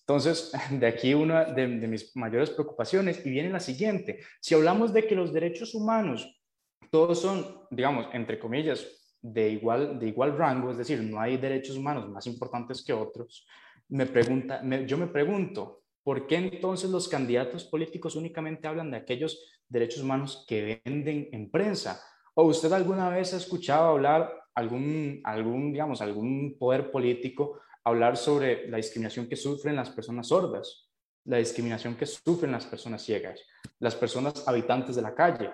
B: Entonces, de aquí una de, mis mayores preocupaciones y viene la siguiente. Si hablamos de que los derechos humanos todos son, digamos, entre comillas, de igual, de igual rango, es decir, no hay derechos humanos más importantes que otros, me pregunta, yo me pregunto, ¿por qué entonces los candidatos políticos únicamente hablan de aquellos derechos humanos que venden en prensa? ¿O usted alguna vez ha escuchado hablar algún, algún, digamos, algún poder político hablar sobre la discriminación que sufren las personas sordas, la discriminación que sufren las personas ciegas, las personas habitantes de la calle?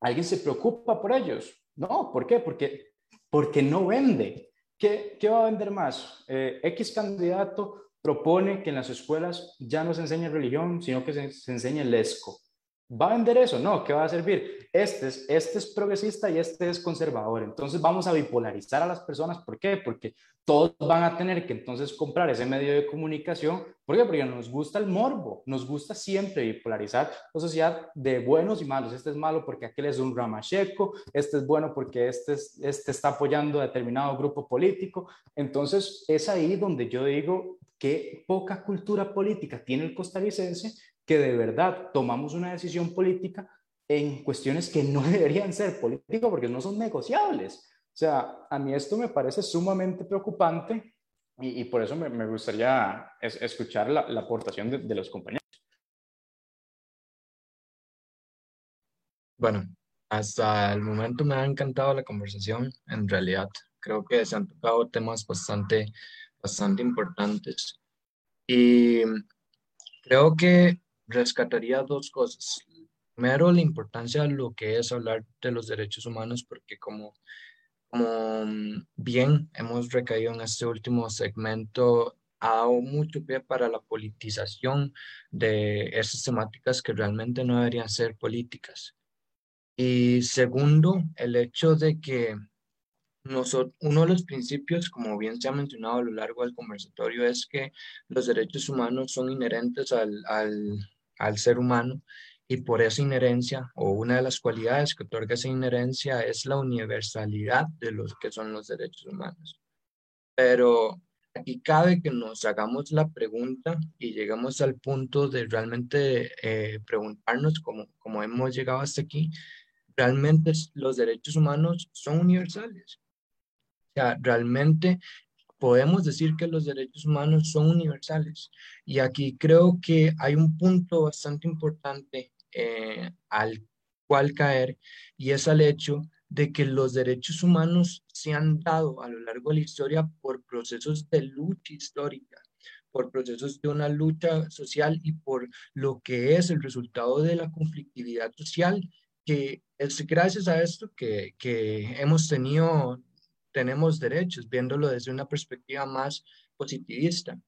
B: ¿Alguien se preocupa por ellos? No, ¿por qué? Porque, porque no vende. ¿Qué, qué va a vender más? Eh, X candidato propone que en las escuelas ya no se enseñe religión, sino que se, se enseñe el ESCO. ¿Va a vender eso? No, ¿qué va a servir? Este es, este es progresista y este es conservador. Entonces vamos a bipolarizar a las personas. ¿Por qué? Porque todos van a tener que entonces comprar ese medio de comunicación. ¿Por qué? Porque nos gusta el morbo, nos gusta siempre bipolarizar la sociedad de buenos y malos. Este es malo porque aquel es un ramacheco, este es bueno porque este, es, este está apoyando a determinado grupo político. Entonces es ahí donde yo digo que poca cultura política tiene el costarricense que de verdad tomamos una decisión política en cuestiones que no *laughs* deberían ser políticas porque no son negociables. O sea, a mí esto me parece sumamente preocupante y, por eso me, gustaría escuchar la, aportación de, de los compañeros.
C: Bueno, hasta el momento me ha encantado la conversación. En realidad, creo que se han tocado temas bastante, bastante importantes. Y creo que rescataría dos cosas. Primero, la importancia de lo que es hablar de los derechos humanos, porque como, como mm, bien hemos recaído en este último segmento, ha dado mucho pie para la politización de esas temáticas que realmente no deberían ser políticas. Y segundo, el hecho de que uno de los principios, como bien se ha mencionado a lo largo del conversatorio, es que los derechos humanos son inherentes al, al ser humano y por esa inherencia o una de las cualidades que otorga esa inherencia es la universalidad de los que son los derechos humanos. Pero aquí cabe que nos hagamos la pregunta y llegamos al punto de realmente eh, preguntarnos, como, como hemos llegado hasta aquí, ¿realmente los derechos humanos son universales? ¿Realmente podemos decir que los derechos humanos son universales. Y aquí creo que hay un punto bastante importante eh, al cual caer y es al hecho de que los derechos humanos se han dado a lo largo de la historia por procesos de lucha histórica, por procesos de una lucha social y por lo que es el resultado de la conflictividad social, que es gracias a esto que, que hemos tenido tenemos derechos, viéndolo desde una perspectiva más positivista.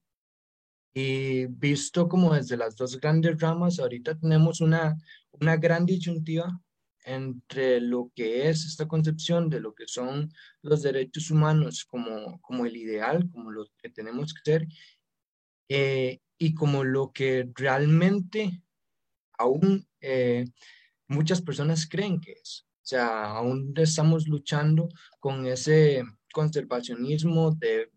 C: Y visto como desde las dos grandes ramas, ahorita tenemos una, una gran disyuntiva entre lo que es esta concepción de lo que son los derechos humanos como, como el ideal, como lo que tenemos que ser, eh, y como lo que realmente aún eh, muchas personas creen que es. O sea, aún estamos luchando con ese conservacionismo de,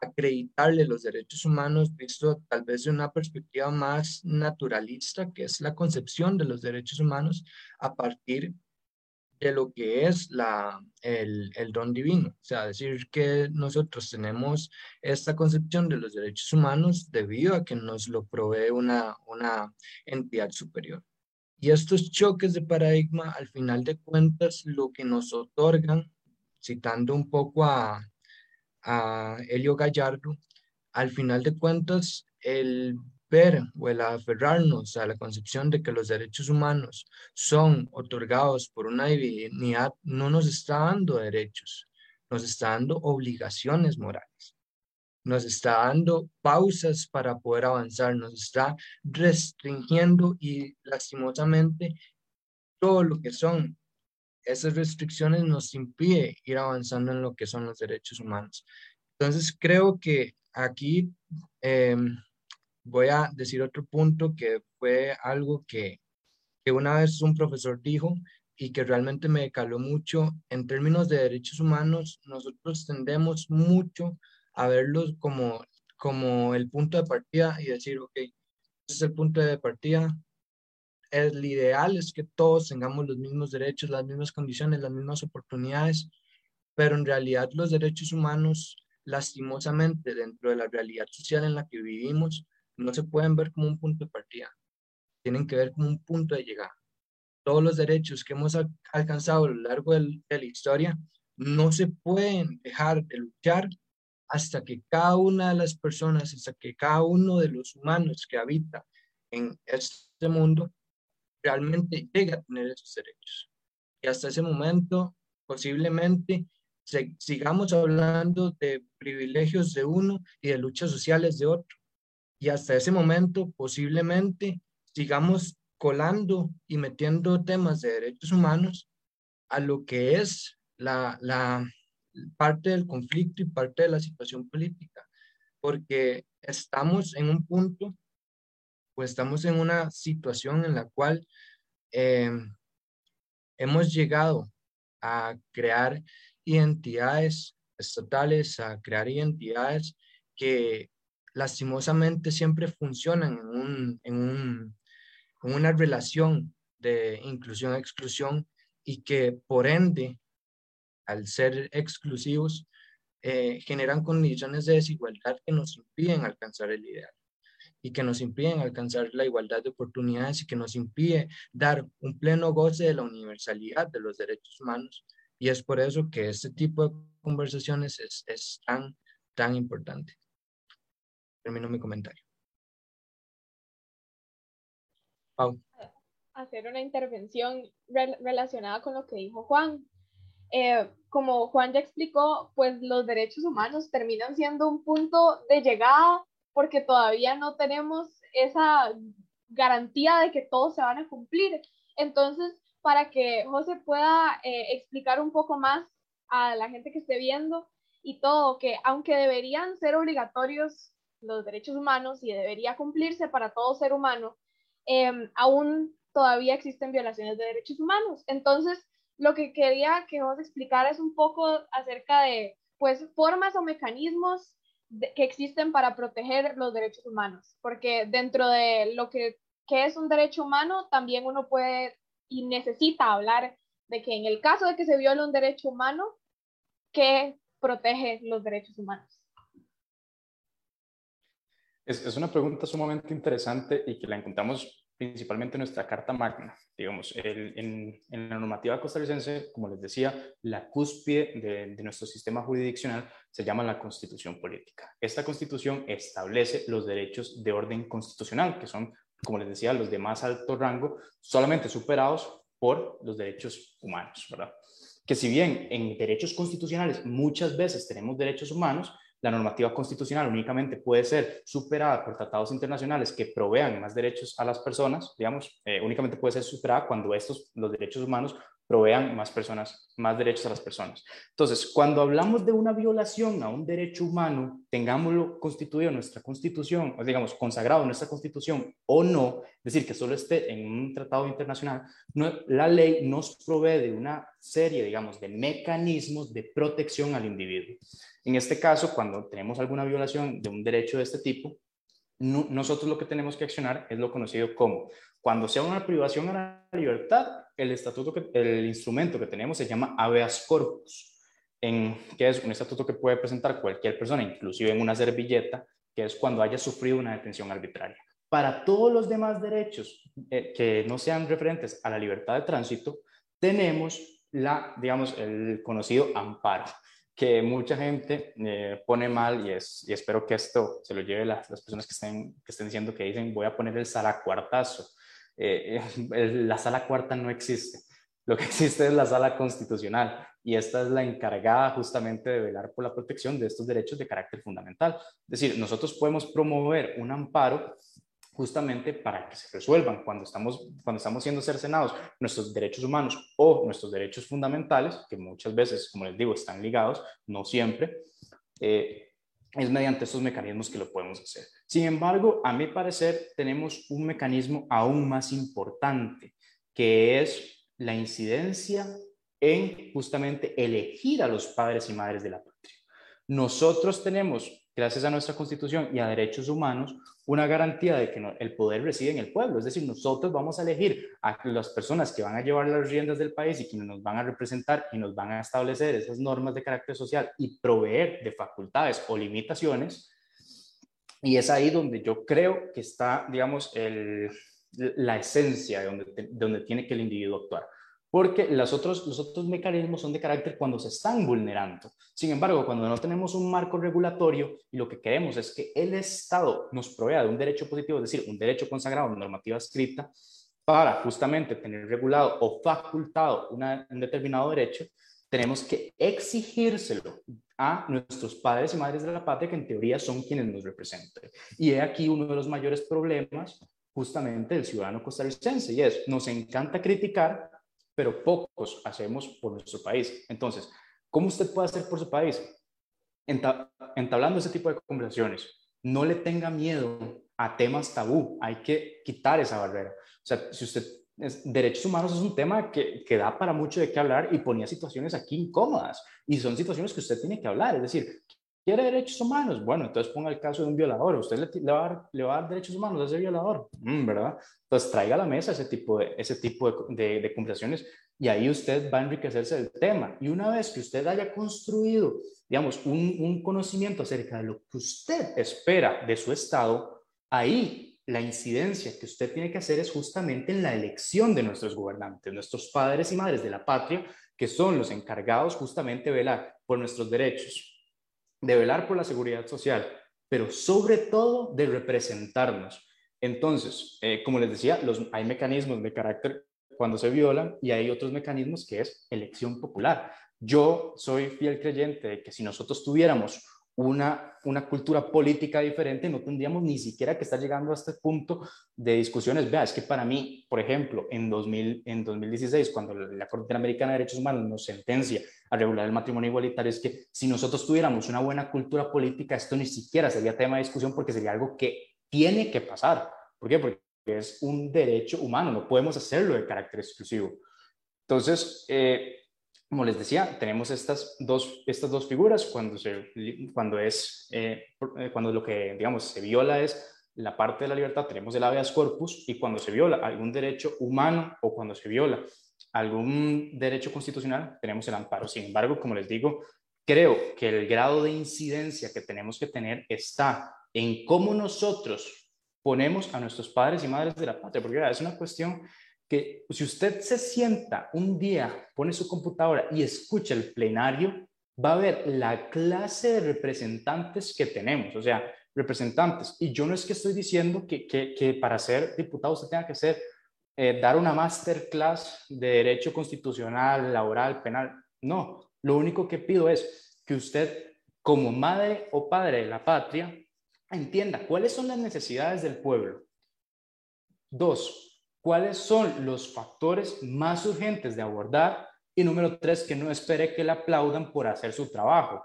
C: acreditarle los derechos humanos visto tal vez de una perspectiva más naturalista, que es la concepción de los derechos humanos a partir de lo que es el, don divino. O sea, decir que nosotros tenemos esta concepción de los derechos humanos debido a que nos lo provee una entidad superior. Y estos choques de paradigma, al final de cuentas, lo que nos otorgan, citando un poco a, a Elio Gallardo, al final de cuentas, el ver o el aferrarnos a la concepción de que los derechos humanos son otorgados por una divinidad no nos está dando derechos, nos está dando obligaciones morales, nos está dando pausas para poder avanzar, nos está restringiendo y lastimosamente todo lo que son esas restricciones nos impide ir avanzando en lo que son los derechos humanos. Entonces creo que aquí em, voy a decir otro punto que fue algo que, que una vez un profesor dijo y que realmente me caló mucho. En términos de derechos humanos, nosotros tendemos mucho a verlos como, como el punto de partida y decir, ok, ese es el punto de partida. El ideal es que todos tengamos los mismos derechos, las mismas condiciones, las mismas oportunidades, pero en realidad los derechos humanos, lastimosamente, dentro de la realidad social en la que vivimos, no se pueden ver como un punto de partida, tienen que ver como un punto de llegada. Todos los derechos que hemos alcanzado a lo largo de la historia no se pueden dejar de luchar hasta que cada una de las personas, hasta que cada uno de los humanos que habita en este mundo realmente llegue a tener esos derechos. Y hasta ese momento, posiblemente, sigamos hablando de privilegios de uno y de luchas sociales de otro y hasta ese momento posiblemente sigamos colando y metiendo temas de derechos humanos a lo que es la, la parte del conflicto y parte de la situación política, porque estamos en un punto o estamos en una situación en la cual em, hemos llegado a crear identidades estatales, a crear identidades que lastimosamente siempre funcionan en, un, en, un, en una relación de inclusión-exclusión y que por ende, al ser exclusivos, eh, generan condiciones de desigualdad que nos impiden alcanzar el ideal y que nos impiden alcanzar la igualdad de oportunidades y que nos impide dar un pleno goce de la universalidad de los derechos humanos. Y es por eso que este tipo de conversaciones es, es tan, tan importante termino mi comentario.
D: Hacer una intervención relacionada con lo que dijo Juan. Eh, como Juan ya explicó, pues los derechos humanos terminan siendo un punto de llegada porque todavía no tenemos esa garantía de que todos se van a cumplir. Entonces, para que José pueda eh, explicar un poco más a la gente que esté viendo y todo, que aunque deberían ser obligatorios los derechos humanos y debería cumplirse para todo ser humano, em, aún todavía existen violaciones de derechos humanos. Entonces, lo que quería que vos explicara es un poco acerca de, pues, formas o mecanismos que existen para proteger los derechos humanos, porque dentro de lo que, es un derecho humano, también uno puede y necesita hablar de que en el caso de que se viole un derecho humano, ¿qué protege los derechos humanos?
B: Es, una pregunta sumamente interesante y que la encontramos principalmente en nuestra Carta Magna. Digamos, en, la normativa costarricense, como les decía, la cúspide de, de nuestro sistema jurisdiccional se llama la Constitución Política. Esta Constitución establece los derechos de orden constitucional, que son, como les decía, los de más alto rango, solamente superados por los derechos humanos, ¿verdad? Que si bien en derechos constitucionales muchas veces tenemos derechos humanos, la normativa constitucional únicamente puede ser superada por tratados internacionales que provean más derechos a las personas, digamos, eh, únicamente puede ser superada cuando estos, los derechos humanos, provean más personas, más derechos a las personas. Entonces, cuando hablamos de una violación a un derecho humano, tengámoslo constituido en nuestra constitución, o digamos, consagrado en nuestra constitución o no, decir, que solo esté en un tratado internacional, no, la ley nos provee de una serie, digamos, de mecanismos de protección al individuo. En este caso, cuando tenemos alguna violación de un derecho de este tipo, nosotros lo que tenemos que accionar es lo conocido como, cuando sea una privación a la libertad, el estatuto, que, el instrumento que tenemos se llama habeas corpus, en, que es un estatuto que puede presentar cualquier persona, inclusive en una servilleta, que es cuando haya sufrido una detención arbitraria. Para todos los demás derechos eh, que no sean referentes a la libertad de tránsito, tenemos la, digamos, el conocido amparo, que mucha gente eh, pone mal y, es, y espero que esto se lo lleve las, las personas que estén, que estén diciendo que dicen voy a poner el salacuartazo. Eh, *laughs* la sala cuarta no existe. Lo que existe es la sala constitucional y esta es la encargada justamente de velar por la protección de estos derechos de carácter fundamental. Es decir, nosotros podemos promover un amparo justamente para que se resuelvan cuando estamos, cuando estamos siendo cercenados nuestros derechos humanos o nuestros derechos fundamentales, que muchas veces, como les digo, están ligados, no siempre, eh, es mediante estos mecanismos que lo podemos hacer. Sin embargo, a mi parecer, tenemos un mecanismo aún más importante, que es la incidencia en justamente elegir a los padres y madres de la patria. Nosotros tenemos, gracias a nuestra constitución y a derechos humanos, una garantía de que el poder reside en el pueblo. Es decir, nosotros vamos a elegir a las personas que van a llevar las riendas del país y quienes nos van a representar y nos van a establecer esas normas de carácter social y proveer de facultades o limitaciones. Y es ahí donde yo creo que está, digamos, la esencia de donde, de donde tiene que el individuo actuar porque los otros, los otros mecanismos son de carácter cuando se están vulnerando. Sin embargo, cuando no tenemos un marco regulatorio y lo que queremos es que el Estado nos provea de un derecho positivo, es decir, un derecho consagrado, una normativa escrita, para justamente tener regulado o facultado un determinado derecho, tenemos que exigírselo a nuestros padres y madres de la patria, que en teoría son quienes nos representan. Y he aquí uno de los mayores problemas justamente del ciudadano costarricense, y es, nos encanta criticar, pero pocos hacemos por nuestro país. Entonces, ¿cómo usted puede hacer por su país? entablando ese tipo de conversaciones. No le tenga miedo a temas tabú, hay que quitar esa barrera. O sea, si usted derechos humanos es un tema que, que, da para mucho de qué hablar y ponía situaciones aquí incómodas y son situaciones que usted tiene que hablar. Es decir, ¿quiere derechos humanos? Bueno, entonces ponga el caso de un violador. ¿Usted le, va, a dar, le va, a dar, derechos humanos a ese violador? Mm, ¿Verdad? Entonces traiga a la mesa ese tipo, de, ese tipo de, de, conversaciones y ahí usted va a enriquecerse del tema. Y una vez que usted haya construido, digamos, un, un conocimiento acerca de lo que usted espera de su Estado, ahí la incidencia que usted tiene que hacer es justamente en la elección de nuestros gobernantes, nuestros padres y madres de la patria, que son los encargados justamente de velar por nuestros derechos, de velar por la seguridad social, pero sobre todo de representarnos. Entonces, eh, como les decía, los, hay mecanismos de carácter cuando se violan y hay otros mecanismos que es elección popular. Yo soy fiel creyente de que si nosotros tuviéramos una, una cultura política diferente, no tendríamos ni siquiera que estar llegando a este punto de discusiones. Vea, es que para mí, por ejemplo, en, 2000, en 2016, cuando la Corte Interamericana de Derechos Humanos nos sentencia a regular el matrimonio igualitario, es que si nosotros tuviéramos una buena cultura política, esto ni siquiera sería tema de discusión porque sería algo que tiene que pasar. ¿Por qué? Porque es un derecho humano, no podemos hacerlo de carácter exclusivo. Entonces, eh, como les decía, tenemos estas dos, estas dos figuras cuando, se, cuando, es, eh, eh, cuando lo que, digamos, se viola es la parte de la libertad, tenemos el habeas corpus, y cuando se viola algún derecho humano o cuando se viola algún derecho constitucional, tenemos el amparo. Sin embargo, como les digo, creo que el grado de incidencia que tenemos que tener está en cómo nosotros ponemos a nuestros padres y madres de la patria, porque es una cuestión que si usted se sienta un día, pone su computadora y escucha el plenario, va a ver la clase de representantes que tenemos, o sea, representantes. Y yo no es que estoy diciendo que, que, para ser diputado usted tenga que ser, eh, dar una masterclass de derecho constitucional, laboral, penal. No, lo único que pido es que usted, como madre o padre de la patria, entienda cuáles son las necesidades del pueblo. Dos, cuáles son los factores más urgentes de abordar. Y número tres, que no espere que le aplaudan por hacer su trabajo.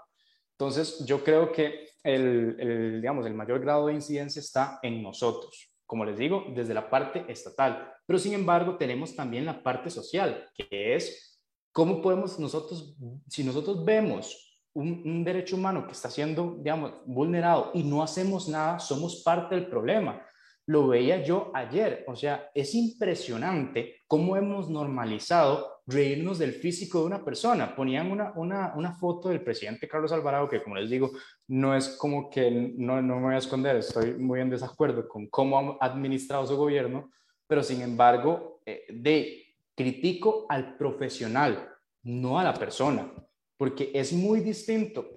B: Entonces, yo creo que el, digamos, el mayor grado de incidencia está en nosotros, como les digo, desde la parte estatal. Pero sin embargo, tenemos también la parte social, que es cómo podemos nosotros, si nosotros vemos un, derecho humano que está siendo, digamos, vulnerado y no hacemos nada, somos parte del problema. Lo veía yo ayer, o sea, es impresionante cómo hemos normalizado reírnos del físico de una persona. Ponían una, una, una foto del presidente Carlos Alvarado, que como les digo, no es como que no, no me voy a esconder, estoy muy en desacuerdo con cómo ha administrado su gobierno, pero sin embargo, eh, de critico al profesional, no a la persona porque es muy distinto,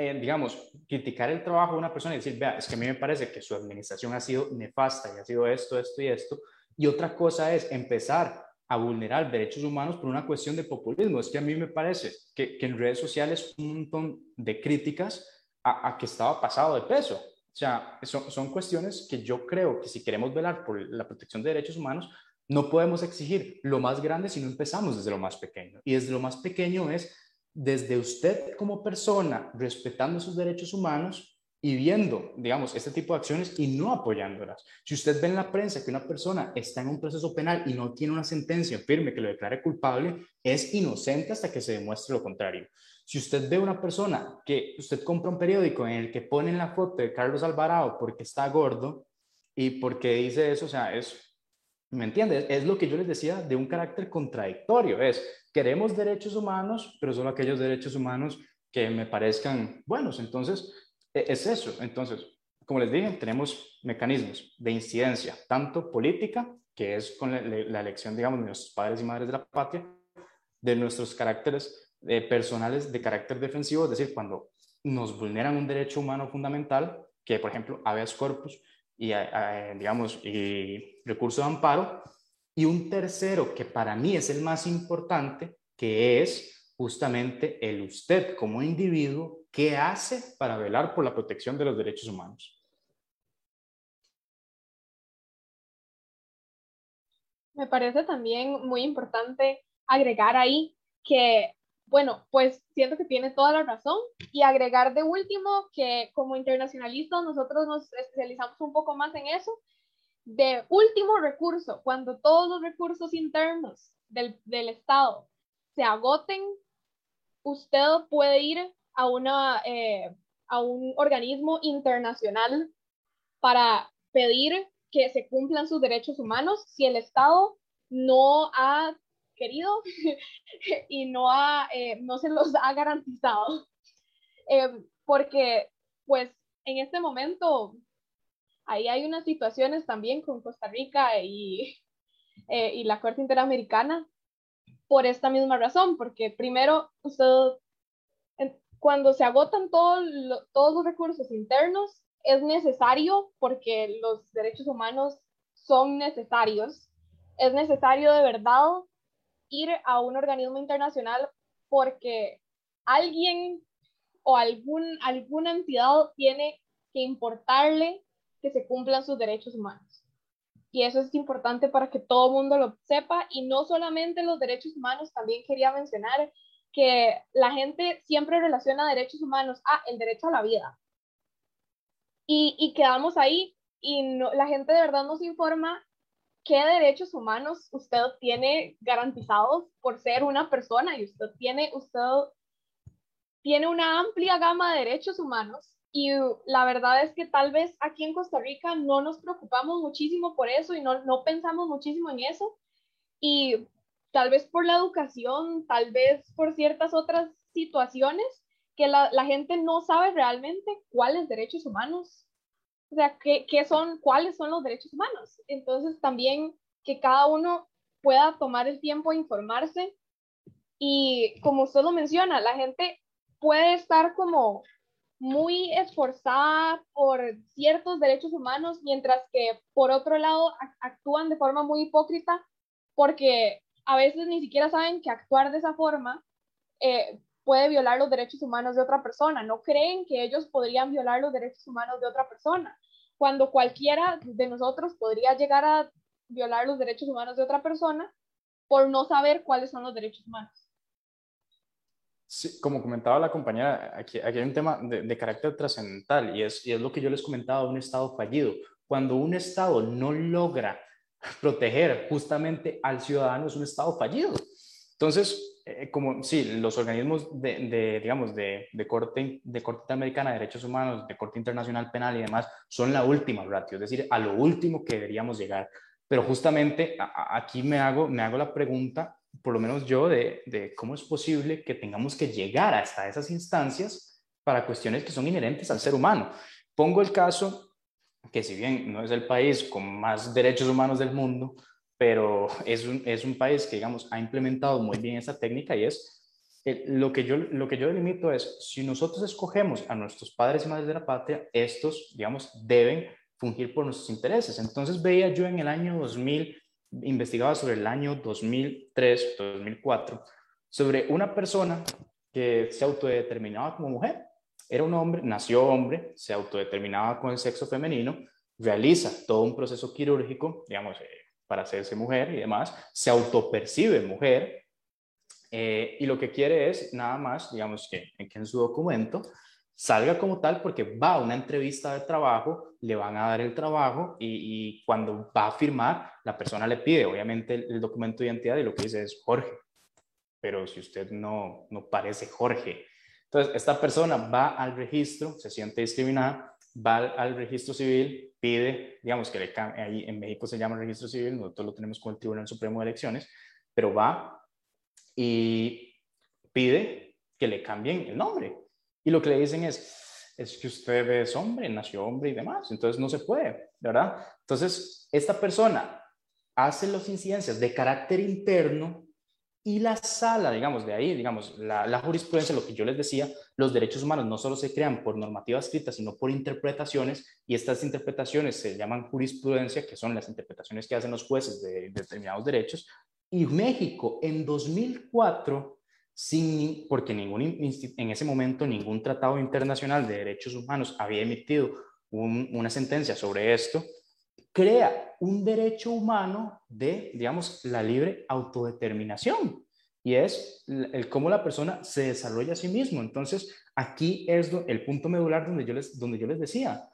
B: eh, digamos, criticar el trabajo de una persona y decir, vea, es que a mí me parece que su administración ha sido nefasta y ha sido esto, esto y esto, y otra cosa es empezar a vulnerar derechos humanos por una cuestión de populismo. Es que a mí me parece que, en redes sociales un montón de críticas a, que estaba pasado de peso. O sea, son, son cuestiones que yo creo que si queremos velar por la protección de derechos humanos, no podemos exigir lo más grande si no empezamos desde lo más pequeño. Y desde lo más pequeño es desde usted como persona, respetando sus derechos humanos y viendo, digamos, este tipo de acciones y no apoyándolas. Si usted ve en la prensa que una persona está en un proceso penal y no tiene una sentencia firme que lo declare culpable, es inocente hasta que se demuestre lo contrario. Si usted ve una persona que usted compra un periódico en el que ponen la foto de Carlos Alvarado porque está gordo y porque dice eso, o sea, es ¿Me entiendes? Es lo que yo les decía de un carácter contradictorio. Es, queremos derechos humanos, pero solo aquellos derechos humanos que me parezcan buenos. Entonces, e, es eso. Entonces, como les dije, tenemos mecanismos de incidencia, tanto política, que es con la, elección, digamos, de nuestros padres y madres de la patria, de nuestros caracteres eh, personales de carácter defensivo, es decir, cuando nos vulneran un derecho humano fundamental, que por ejemplo, habeas corpus, y, digamos, y recurso de amparo. Y un tercero, que para mí es el más importante, que es justamente el usted como individuo, ¿qué hace para velar por la protección de los derechos humanos?
D: Me parece también muy importante agregar ahí que bueno, pues siento que tiene toda la razón. Y agregar de último que como internacionalistas nosotros nos especializamos un poco más en eso. De último recurso, cuando todos los recursos internos del, Estado se agoten, usted puede ir a, una, eh, a un organismo internacional para pedir que se cumplan sus derechos humanos si el Estado no ha querido *laughs* y no, ha, eh, no se los ha garantizado. Eh, porque, pues, en este momento, ahí hay unas situaciones también con Costa Rica y, eh, y la Corte Interamericana por esta misma razón, porque primero, usted, cuando se agotan todos los recursos internos, es necesario, porque los derechos humanos son necesarios, es necesario de verdad ir a un organismo internacional porque alguien o algún, alguna entidad tiene que importarle que se cumplan sus derechos humanos. Y eso es importante para que todo el mundo lo sepa y no solamente los derechos humanos, también quería mencionar que la gente siempre relaciona derechos humanos a el derecho a la vida. Y, y quedamos ahí y no, la gente de verdad nos informa qué derechos humanos usted tiene garantizados por ser una persona y usted tiene, usted tiene una amplia gama de derechos humanos y la verdad es que tal vez aquí en Costa Rica no nos preocupamos muchísimo por eso y no, no pensamos muchísimo en eso. Y tal vez por la educación, tal vez por ciertas otras situaciones que la, la gente no sabe realmente cuáles derechos humanos o sea, ¿qué, ¿qué, son, cuáles son los derechos humanos? Entonces también que cada uno pueda tomar el tiempo de informarse y como usted lo menciona, la gente puede estar como muy esforzada por ciertos derechos humanos, mientras que por otro lado actúan de forma muy hipócrita porque a veces ni siquiera saben que actuar de esa forma eh, puede violar los derechos humanos de otra persona, no creen que ellos podrían violar los derechos humanos de otra persona, cuando cualquiera de nosotros podría llegar a violar los derechos humanos de otra persona por no saber cuáles son los derechos humanos.
B: Sí, como comentaba la compañera, aquí, aquí hay un tema de, de carácter trascendental y es, y es lo que yo les comentaba un Estado fallido. Cuando un Estado no logra proteger justamente al ciudadano, es un Estado fallido. Entonces, eh, como, sí, los organismos de, digamos, de, de, corte, de corte interamericana de derechos humanos, de corte internacional penal y demás, son la última ratio, es decir, a lo último que deberíamos llegar. Pero justamente aquí me hago, me hago la pregunta, por lo menos yo, de, de cómo es posible que tengamos que llegar hasta esas instancias para cuestiones que son inherentes al ser humano. Pongo el caso que si bien no es el país con más derechos humanos del mundo, pero es un, es un país que, digamos, ha implementado muy bien esa técnica y es eh, lo, que yo, lo que yo delimito es, si nosotros escogemos a nuestros padres y madres de la patria, estos, digamos, deben fungir por nuestros intereses. Entonces veía yo en el año 2000, investigaba sobre el año 2003, 2004, sobre una persona que se autodeterminaba como mujer. Era un hombre, nació hombre, se autodeterminaba con el sexo femenino, realiza todo un proceso quirúrgico, digamos, eh, para hacerse mujer y demás, se autopercibe mujer eh, y lo que quiere es nada más, digamos, que, que en su documento salga como tal porque va a una entrevista de trabajo, le van a dar el trabajo y, cuando va a firmar, la persona le pide obviamente el, documento de identidad y lo que dice es Jorge, pero si usted no, no parece Jorge. Entonces, esta persona va al registro, se siente discriminada, va al registro civil, pide, digamos que le, ahí en México se llama registro civil, nosotros lo tenemos con el Tribunal Supremo de Elecciones, pero va y pide que le cambien el nombre. Y lo que le dicen es, es que usted es hombre, nació hombre y demás, entonces no se puede, ¿verdad? Entonces, esta persona hace las incidencias de carácter interno y la sala, digamos, de ahí, digamos, la, jurisprudencia, lo que yo les decía, los derechos humanos no solo se crean por normativa escrita, sino por interpretaciones, y estas interpretaciones se llaman jurisprudencia, que son las interpretaciones que hacen los jueces de, determinados derechos. Y México en 2004, sin, porque ningún, en ese momento ningún tratado internacional de derechos humanos había emitido una sentencia sobre esto, crea un derecho humano de, digamos, la libre autodeterminación. Y es el cómo la persona se desarrolla a sí mismo. Entonces, aquí es el punto medular donde yo les, donde yo les decía.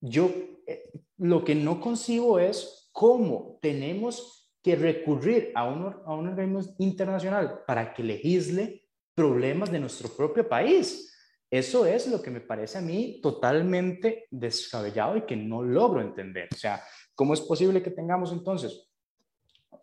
B: Yo eh, lo que no concibo es cómo tenemos que recurrir a un, a un organismo internacional para que legisle problemas de nuestro propio país. Eso es lo que me parece a mí totalmente descabellado y que no logro entender. O sea, ¿Cómo es posible que tengamos entonces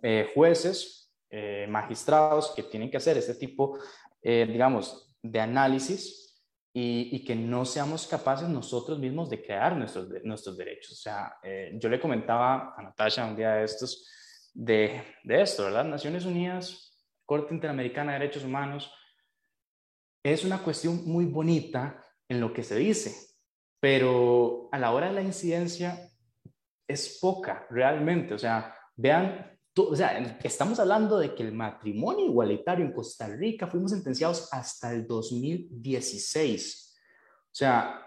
B: eh, jueces, eh, magistrados que tienen que hacer este tipo, eh, digamos, de análisis y, que no seamos capaces nosotros mismos de crear nuestros, nuestros derechos? O sea, yo le comentaba a Natasha un día de estos, de, de esto, ¿verdad? Naciones Unidas, Corte Interamericana de Derechos Humanos, es una cuestión muy bonita en lo que se dice, pero a la hora de la incidencia es poca realmente. O sea, vean, o sea, estamos hablando de que el matrimonio igualitario en Costa Rica fuimos sentenciados hasta el 2016. O sea,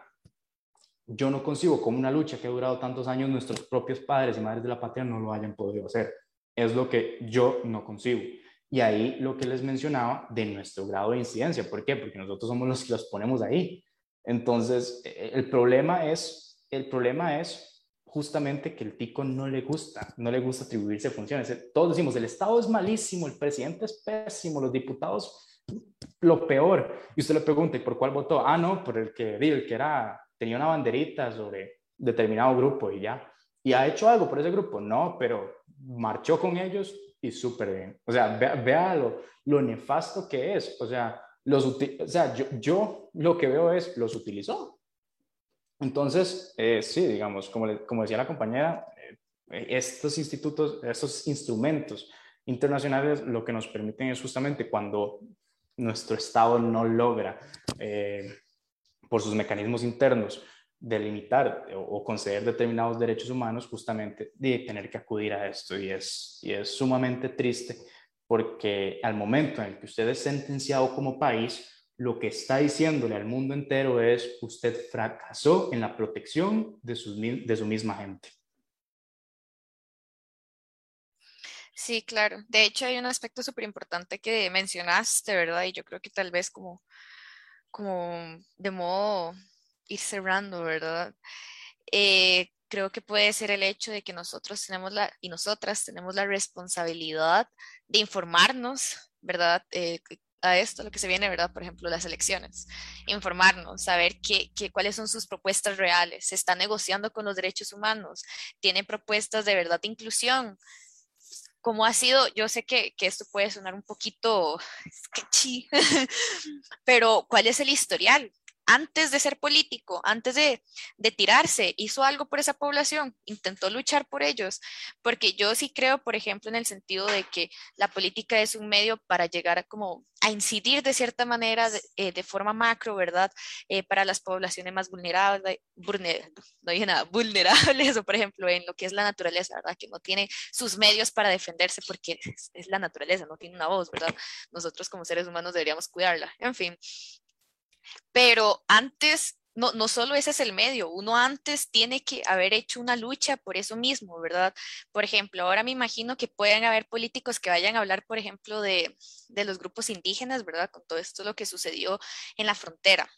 B: yo no consigo como una lucha que ha durado tantos años nuestros propios padres y madres de la patria no lo hayan podido hacer. Es lo que yo no consigo. Y ahí lo que les mencionaba de nuestro grado de incidencia. ¿Por qué? Porque nosotros somos los que los ponemos ahí. Entonces, e, el problema es, el problema es justamente que el tico no le gusta, no le gusta atribuirse funciones. Todos decimos, el Estado es malísimo, el presidente es pésimo, los diputados lo peor. Y usted le pregunta, ¿y por cuál votó? Ah, no, por el que, el que era, tenía una banderita sobre determinado grupo y ya. ¿Y ha hecho algo por ese grupo? No, pero marchó con ellos y súper bien. O sea, vea, lo, lo, nefasto que es. O sea, los, o sea yo, yo lo que veo es, los utilizó. Entonces, eh, sí, digamos, como, como decía la compañera, eh, estos institutos, estos instrumentos internacionales lo que nos permiten es justamente cuando nuestro Estado no logra, eh, por sus mecanismos internos, delimitar o, conceder determinados derechos humanos, justamente de tener que acudir a esto. Y es, y es sumamente triste porque al momento en el que usted es sentenciado como país, lo que está diciéndole al mundo entero es, usted fracasó en la protección de, de su misma gente.
A: Sí, claro. De hecho, hay un aspecto súper importante que mencionaste, ¿verdad? Y yo creo que tal vez como, como de modo ir cerrando, ¿verdad? Eh, creo que puede ser el hecho de que nosotros tenemos la, y nosotras tenemos la responsabilidad de informarnos, ¿verdad? Eh, a esto, lo que se viene, ¿verdad? Por ejemplo, las elecciones. Informarnos, saber qué, qué, cuáles son sus propuestas reales. Se está negociando con los derechos humanos. Tiene propuestas de verdad de inclusión. ¿Cómo ha sido? Yo sé que, que esto puede sonar un poquito sketchy, *laughs* pero ¿cuál es el historial? Antes de ser político, antes de, tirarse, hizo algo por esa población, intentó luchar por ellos, porque yo sí creo, por ejemplo, en el sentido de que la política es un medio para llegar a como a incidir de cierta manera de, eh, forma macro, ¿verdad? Eh, para las poblaciones más vulnerables, no dije nada, *laughs* vulnerables, o por ejemplo en lo que es la naturaleza, ¿verdad? Que no tiene sus medios para defenderse porque es la naturaleza, no tiene una voz, ¿verdad? Nosotros como seres humanos deberíamos cuidarla. En fin, pero antes, no, no solo ese es el medio, uno antes tiene que haber hecho una lucha por eso mismo, ¿verdad? Por ejemplo, ahora me imagino que pueden haber políticos que vayan a hablar, por ejemplo, de, de los grupos indígenas, ¿verdad? Con todo esto lo que sucedió en la frontera,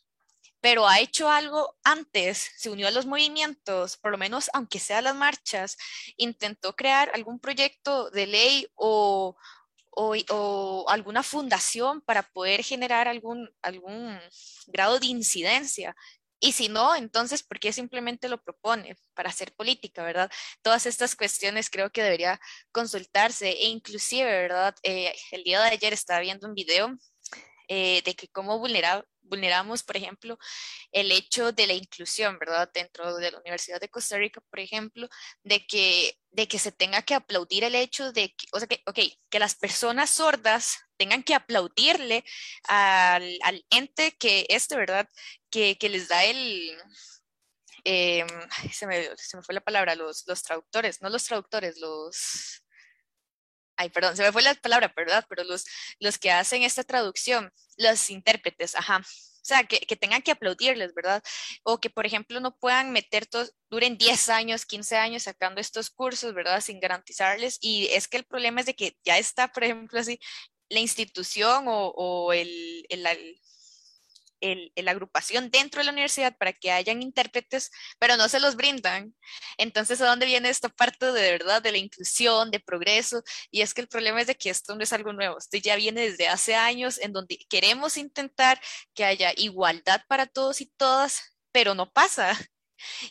A: pero ha hecho algo antes, se unió a los movimientos, por lo menos aunque sea las marchas, intentó crear algún proyecto de ley o, o, alguna fundación para poder generar algún, algún grado de incidencia. Y si no, entonces, ¿por qué simplemente lo propone para hacer política, verdad? Todas estas cuestiones creo que debería consultarse e inclusive, ¿verdad? Eh, el día de ayer estaba viendo un video eh, de que cómo vulneramos, por ejemplo, el hecho de la inclusión, ¿verdad? Dentro de la Universidad de Costa Rica, por ejemplo, de que, de que se tenga que aplaudir el hecho de que, o sea, que, ok, que las personas sordas tengan que aplaudirle al, al ente que este, ¿verdad? Que, que les da el, eh, se, me, se, me, fue la palabra, los, los traductores, no los traductores, los ay, perdón, se me fue la palabra, ¿verdad? Pero los, los que hacen esta traducción, los intérpretes, ajá. O sea, que, que, tengan que aplaudirles, ¿verdad? O que, por ejemplo, no puedan meter, todos, duren 10 años, 15 años sacando estos cursos, ¿verdad? Sin garantizarles. Y es que el problema es de que ya está, por ejemplo, así, la institución o, o el, el, la agrupación dentro de la universidad para que hayan intérpretes, pero no se los brindan. Entonces, ¿a dónde viene esta parte de, verdad de la inclusión, de progreso? Y es que el problema es de que esto no es algo nuevo, esto ya viene desde hace años en donde queremos intentar que haya igualdad para todos y todas, pero no pasa.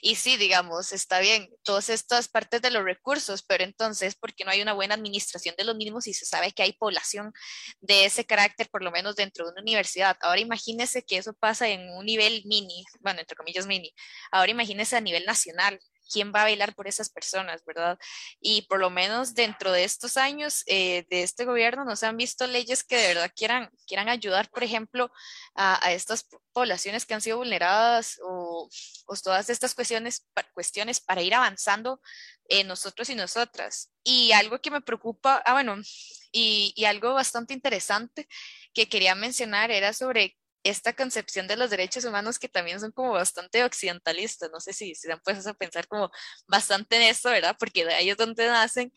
A: Y sí, digamos, está bien, todas estas partes de los recursos, pero entonces, ¿por qué no hay una buena administración de los mismos y se sabe que hay población de ese carácter, por lo menos dentro de una universidad? Ahora imagínese que eso pasa en un nivel mini, bueno, entre comillas mini. Ahora imagínese a nivel nacional quién va a bailar por esas personas, ¿verdad? Y por lo menos dentro de estos años eh, de este gobierno no se han visto leyes que de verdad quieran, quieran ayudar, por ejemplo, a, estas poblaciones que han sido vulneradas o, todas estas cuestiones, cuestiones para ir avanzando en nosotros y nosotras. Y algo que me preocupa, ah, bueno, y, y algo bastante interesante que quería mencionar era sobre esta concepción de los derechos humanos que también son como bastante occidentalistas, no sé si, se han puesto a pensar como bastante en esto, ¿verdad? Porque de ahí es donde nacen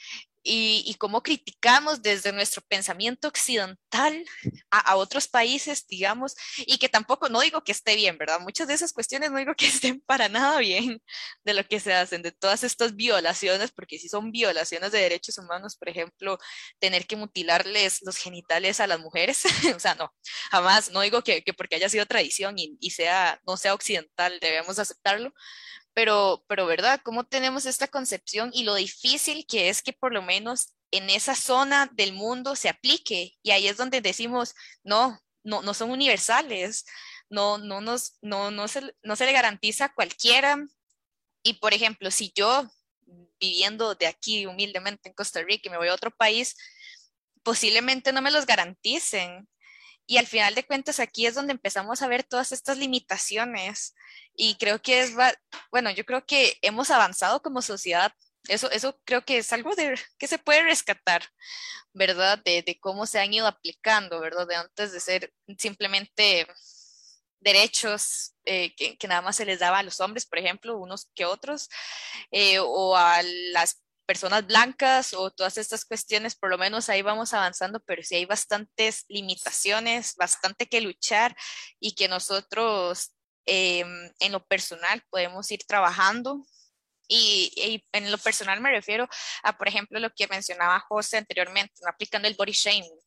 A: y, cómo criticamos desde nuestro pensamiento occidental a, otros países, digamos, y que tampoco, no digo que esté bien, ¿verdad? Muchas de esas cuestiones no digo que *laughs* estén para nada bien de lo que se hacen, de todas estas violaciones, porque si son violaciones de derechos humanos, por ejemplo, tener que mutilarles los genitales a las mujeres, *laughs* o sea, no, jamás, no digo que, que porque haya sido tradición y, y sea, no sea occidental, debemos aceptarlo, pero, pero ¿verdad? ¿Cómo tenemos esta concepción y lo difícil que es que por lo menos en esa zona del mundo se aplique? Y ahí es donde decimos, no, no, no son universales, no, no, nos, no, no, se, no se le garantiza a cualquiera. Y por ejemplo, si yo viviendo de aquí humildemente en Costa Rica y me voy a otro país, posiblemente no me los garanticen. Y al final de cuentas aquí es donde empezamos a ver todas estas limitaciones y creo que es, bueno, yo creo que hemos avanzado como sociedad. Eso, eso creo que es algo de, que se puede rescatar, ¿verdad? De, de cómo se han ido aplicando, ¿verdad? De antes de ser simplemente derechos eh, que, que, nada más se les daba a los hombres, por ejemplo, unos que otros, eh, o a las personas blancas o todas estas cuestiones, por lo menos ahí vamos avanzando, pero sí hay bastantes limitaciones, bastante que luchar y que nosotros Em, en lo personal podemos ir trabajando. Y, en lo personal me refiero a, por ejemplo, lo que mencionaba José anteriormente, aplicando el body shaming,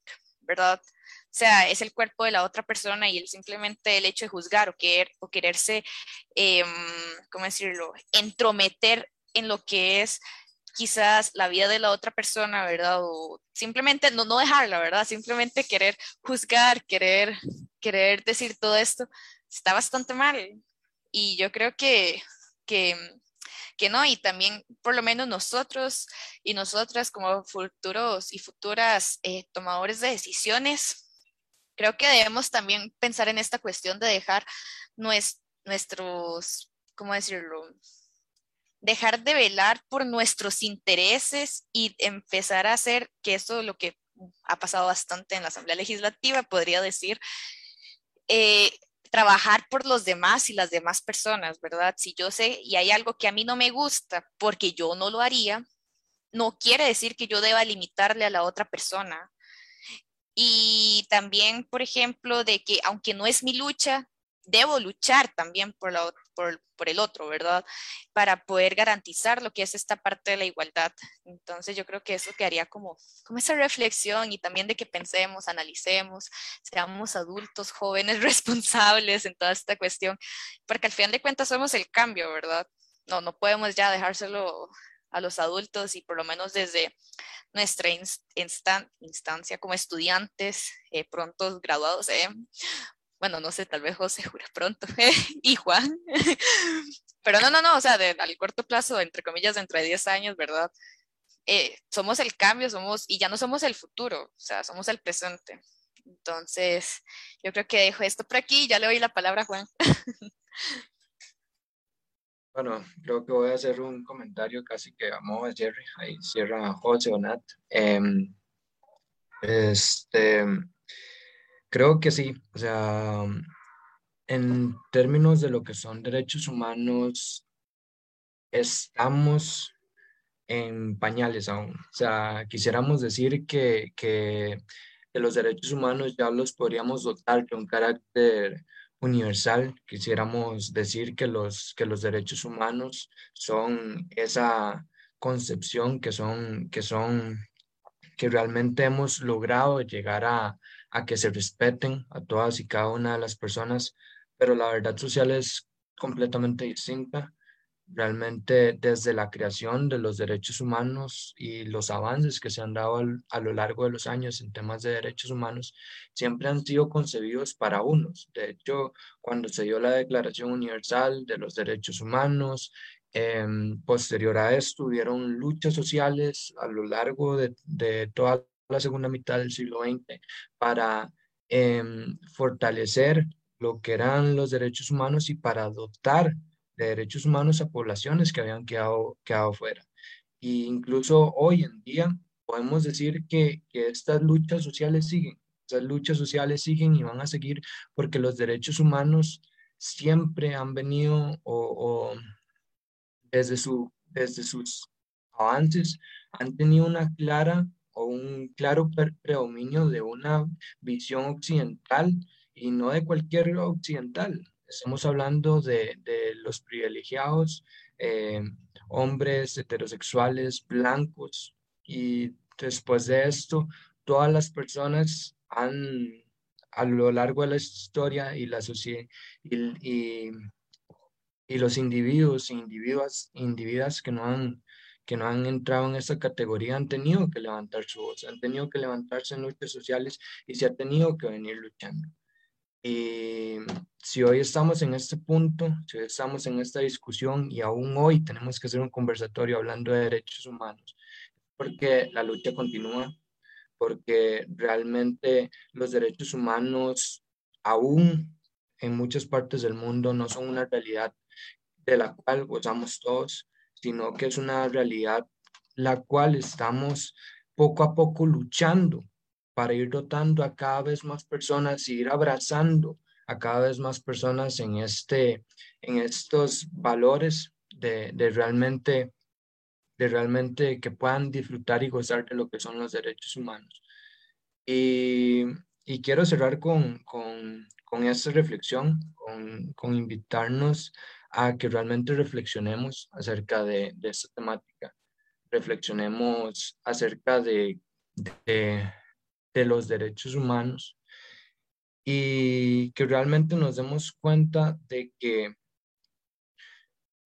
A: ¿verdad? O sea, es el cuerpo de la otra persona y el, simplemente el hecho de juzgar o, querer, o quererse, eh, ¿cómo decirlo?, entrometer en lo que es quizás la vida de la otra persona, ¿verdad? O simplemente no, no dejarla, ¿verdad? Simplemente querer juzgar, querer, querer decir todo esto, está bastante mal. Y yo creo que, que, que no, y también por lo menos nosotros y nosotras como futuros y futuras eh, tomadores de decisiones, creo que debemos también pensar en esta cuestión de dejar nuestros, ¿cómo decirlo? Dejar de velar por nuestros intereses y empezar a hacer, que esto es lo que ha pasado bastante en la Asamblea Legislativa, podría decir, eh, trabajar por los demás y las demás personas, ¿verdad? Si yo sé y hay algo que a mí no me gusta porque yo no lo haría, no quiere decir que yo deba limitarle a la otra persona. Y también, por ejemplo, de que aunque no es mi lucha, debo luchar también por, la, por, por, el otro, ¿verdad? Para poder garantizar lo que es esta parte de la igualdad. Entonces yo creo que eso quedaría como, como esa reflexión y también de que pensemos, analicemos, seamos adultos, jóvenes, *laughs* responsables en toda esta cuestión, porque al final de cuentas somos el cambio, ¿verdad? No, no podemos ya dejárselo a los adultos y por lo menos desde nuestra instancia como estudiantes, eh, prontos graduados, eh, bueno, no sé, tal vez José jura pronto, *laughs* y Juan, *laughs* pero no, no, no, o sea, al corto plazo, entre comillas, dentro de 10 años, ¿verdad? Eh, somos el cambio, somos, y ya no somos el futuro, o sea, somos el presente. Entonces, yo creo que dejo esto por aquí, ya le doy la palabra a Juan. *laughs*
C: Bueno, creo que voy a hacer un comentario casi que a modo Jerry, ahí cierra José o Nat. Em, este, Creo que sí, o sea, en términos de lo que son derechos humanos, estamos en pañales aún. O sea, quisiéramos decir que, que, los derechos humanos ya los podríamos dotar de un carácter universal. Quisiéramos decir que los, que los derechos humanos son esa concepción que son, que son, que realmente hemos logrado llegar a, a que se respeten a todas y cada una de las personas, pero la verdad social es completamente distinta. Realmente desde la creación de los derechos humanos y los avances que se han dado a lo largo de los años en temas de derechos humanos, siempre han sido concebidos para unos. De hecho, cuando se dio la Declaración Universal de los Derechos Humanos, em, posterior a esto, hubieron luchas sociales a lo largo de, de toda la segunda mitad del siglo XX para em, fortalecer lo que eran los derechos humanos y para dotar de derechos humanos a poblaciones que habían quedado, quedado fuera. E incluso hoy en día podemos decir que, que estas luchas sociales siguen, estas luchas sociales siguen y van a seguir porque los derechos humanos siempre han venido o, desde, su, desde sus avances han tenido una clara un claro predominio de una visión occidental y no de cualquier occidental. Estamos hablando de, de los privilegiados, eh, hombres heterosexuales, blancos, y después de esto, todas las personas han, a lo largo de la historia y la sociedad, y, y, los individuos individuas, individuas que no han que no han entrado en esta categoría han tenido que levantar su voz, han tenido que levantarse en luchas sociales y se ha tenido que venir luchando. Y si hoy estamos en este punto, si hoy estamos en esta discusión y aún hoy tenemos que hacer un conversatorio hablando de derechos humanos, porque la lucha continúa, porque realmente los derechos humanos aún en muchas partes del mundo no son una realidad de la cual gozamos todos sino que es una realidad la cual estamos poco a poco luchando para ir dotando a cada vez más personas y ir abrazando a cada vez más personas en, este, en estos valores de, de realmente de realmente que puedan disfrutar y gozar de lo que son los derechos humanos. Y, y quiero cerrar con, con, con, esta reflexión, con, con invitarnos a que realmente reflexionemos acerca de, de esta temática, reflexionemos acerca de, de, los derechos humanos, y que realmente nos demos cuenta de que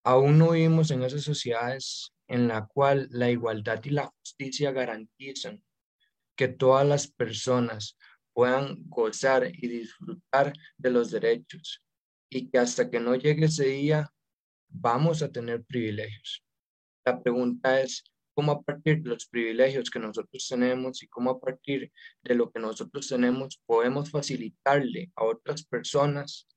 C: aún no vivimos en esas sociedades en la cual la igualdad y la justicia garantizan que todas las personas puedan gozar y disfrutar de los derechos y que hasta que no llegue ese día vamos a tener privilegios. La pregunta es, ¿cómo a partir de los privilegios que nosotros tenemos y cómo a partir de lo que nosotros tenemos podemos facilitarle a otras personas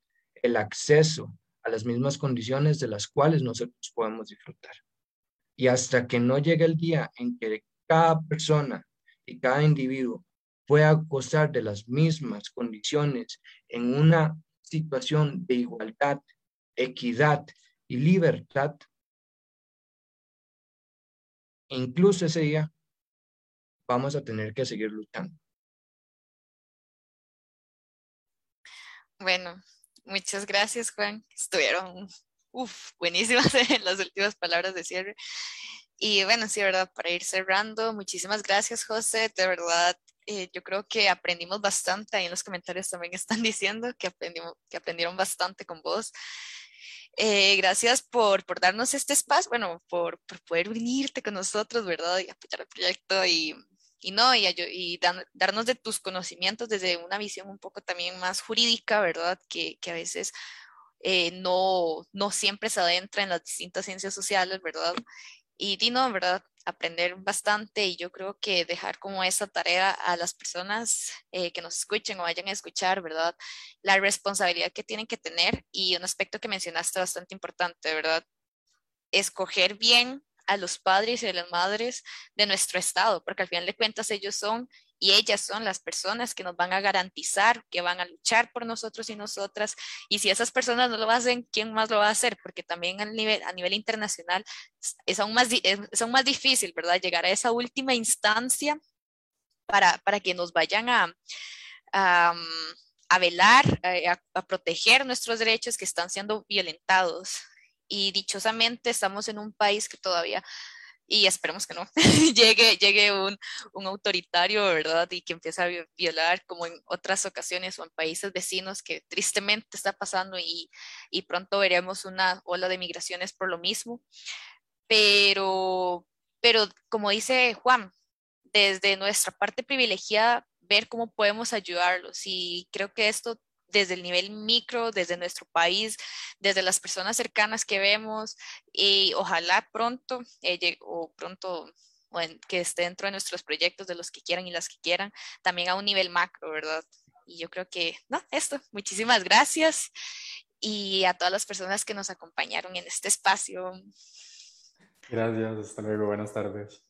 C: el acceso a las mismas condiciones de las cuales nosotros podemos disfrutar? Y hasta que no llegue el día en que cada persona y cada individuo pueda gozar de las mismas condiciones en una situación de igualdad, equidad y libertad, incluso ese día vamos a tener que seguir luchando.
A: Bueno, muchas gracias Juan. Estuvieron uf, buenísimas *laughs* las últimas palabras de cierre. Y bueno, sí, ¿verdad? Para ir cerrando, muchísimas gracias José, de verdad eh, yo creo que aprendimos bastante, ahí en los comentarios también *laughs* están diciendo que, aprendimos, que aprendieron bastante con vos. Eh, gracias por, por, darnos este espacio, bueno, por, por, poder unirte con nosotros, ¿verdad? Y apoyar el proyecto y, y no, y, y darnos de tus conocimientos desde una visión un poco también más jurídica, ¿verdad? Que, que a veces eh, no, no siempre se adentra en las distintas ciencias sociales, ¿verdad? Y Dino, ¿verdad? Aprender bastante y yo creo que dejar como esa tarea a las personas eh, que nos escuchen o vayan a escuchar, ¿verdad? La responsabilidad que tienen que tener y un aspecto que mencionaste bastante importante, ¿verdad? Escoger bien a los padres y a las madres de nuestro estado, porque al final de cuentas ellos son y ellas son las personas que nos van a garantizar, que van a luchar por nosotros y nosotras. Y si esas personas no lo hacen, ¿quién más lo va a hacer? Porque también a nivel, internacional es aún, más, es aún más difícil, ¿verdad? Llegar a esa última instancia para, para que nos vayan a, a, velar, a, a proteger nuestros derechos que están siendo violentados. Y dichosamente estamos en un país que todavía y esperemos que no, *laughs* llegue, llegue un, un, autoritario, ¿verdad? Y que empiece a violar como en otras ocasiones o en países vecinos que tristemente está pasando y, y pronto veremos una ola de migraciones por lo mismo. Pero, pero como dice Juan, desde nuestra parte privilegiada, ver cómo podemos ayudarlos y creo que esto desde el nivel micro, desde nuestro país, desde las personas cercanas que vemos y ojalá pronto eh, o pronto que esté dentro de nuestros proyectos de los que quieran y las que quieran, también a un nivel macro, ¿verdad? Y yo creo que, no, esto, muchísimas gracias y a todas las personas que nos acompañaron en este espacio.
B: Gracias, hasta luego, buenas tardes.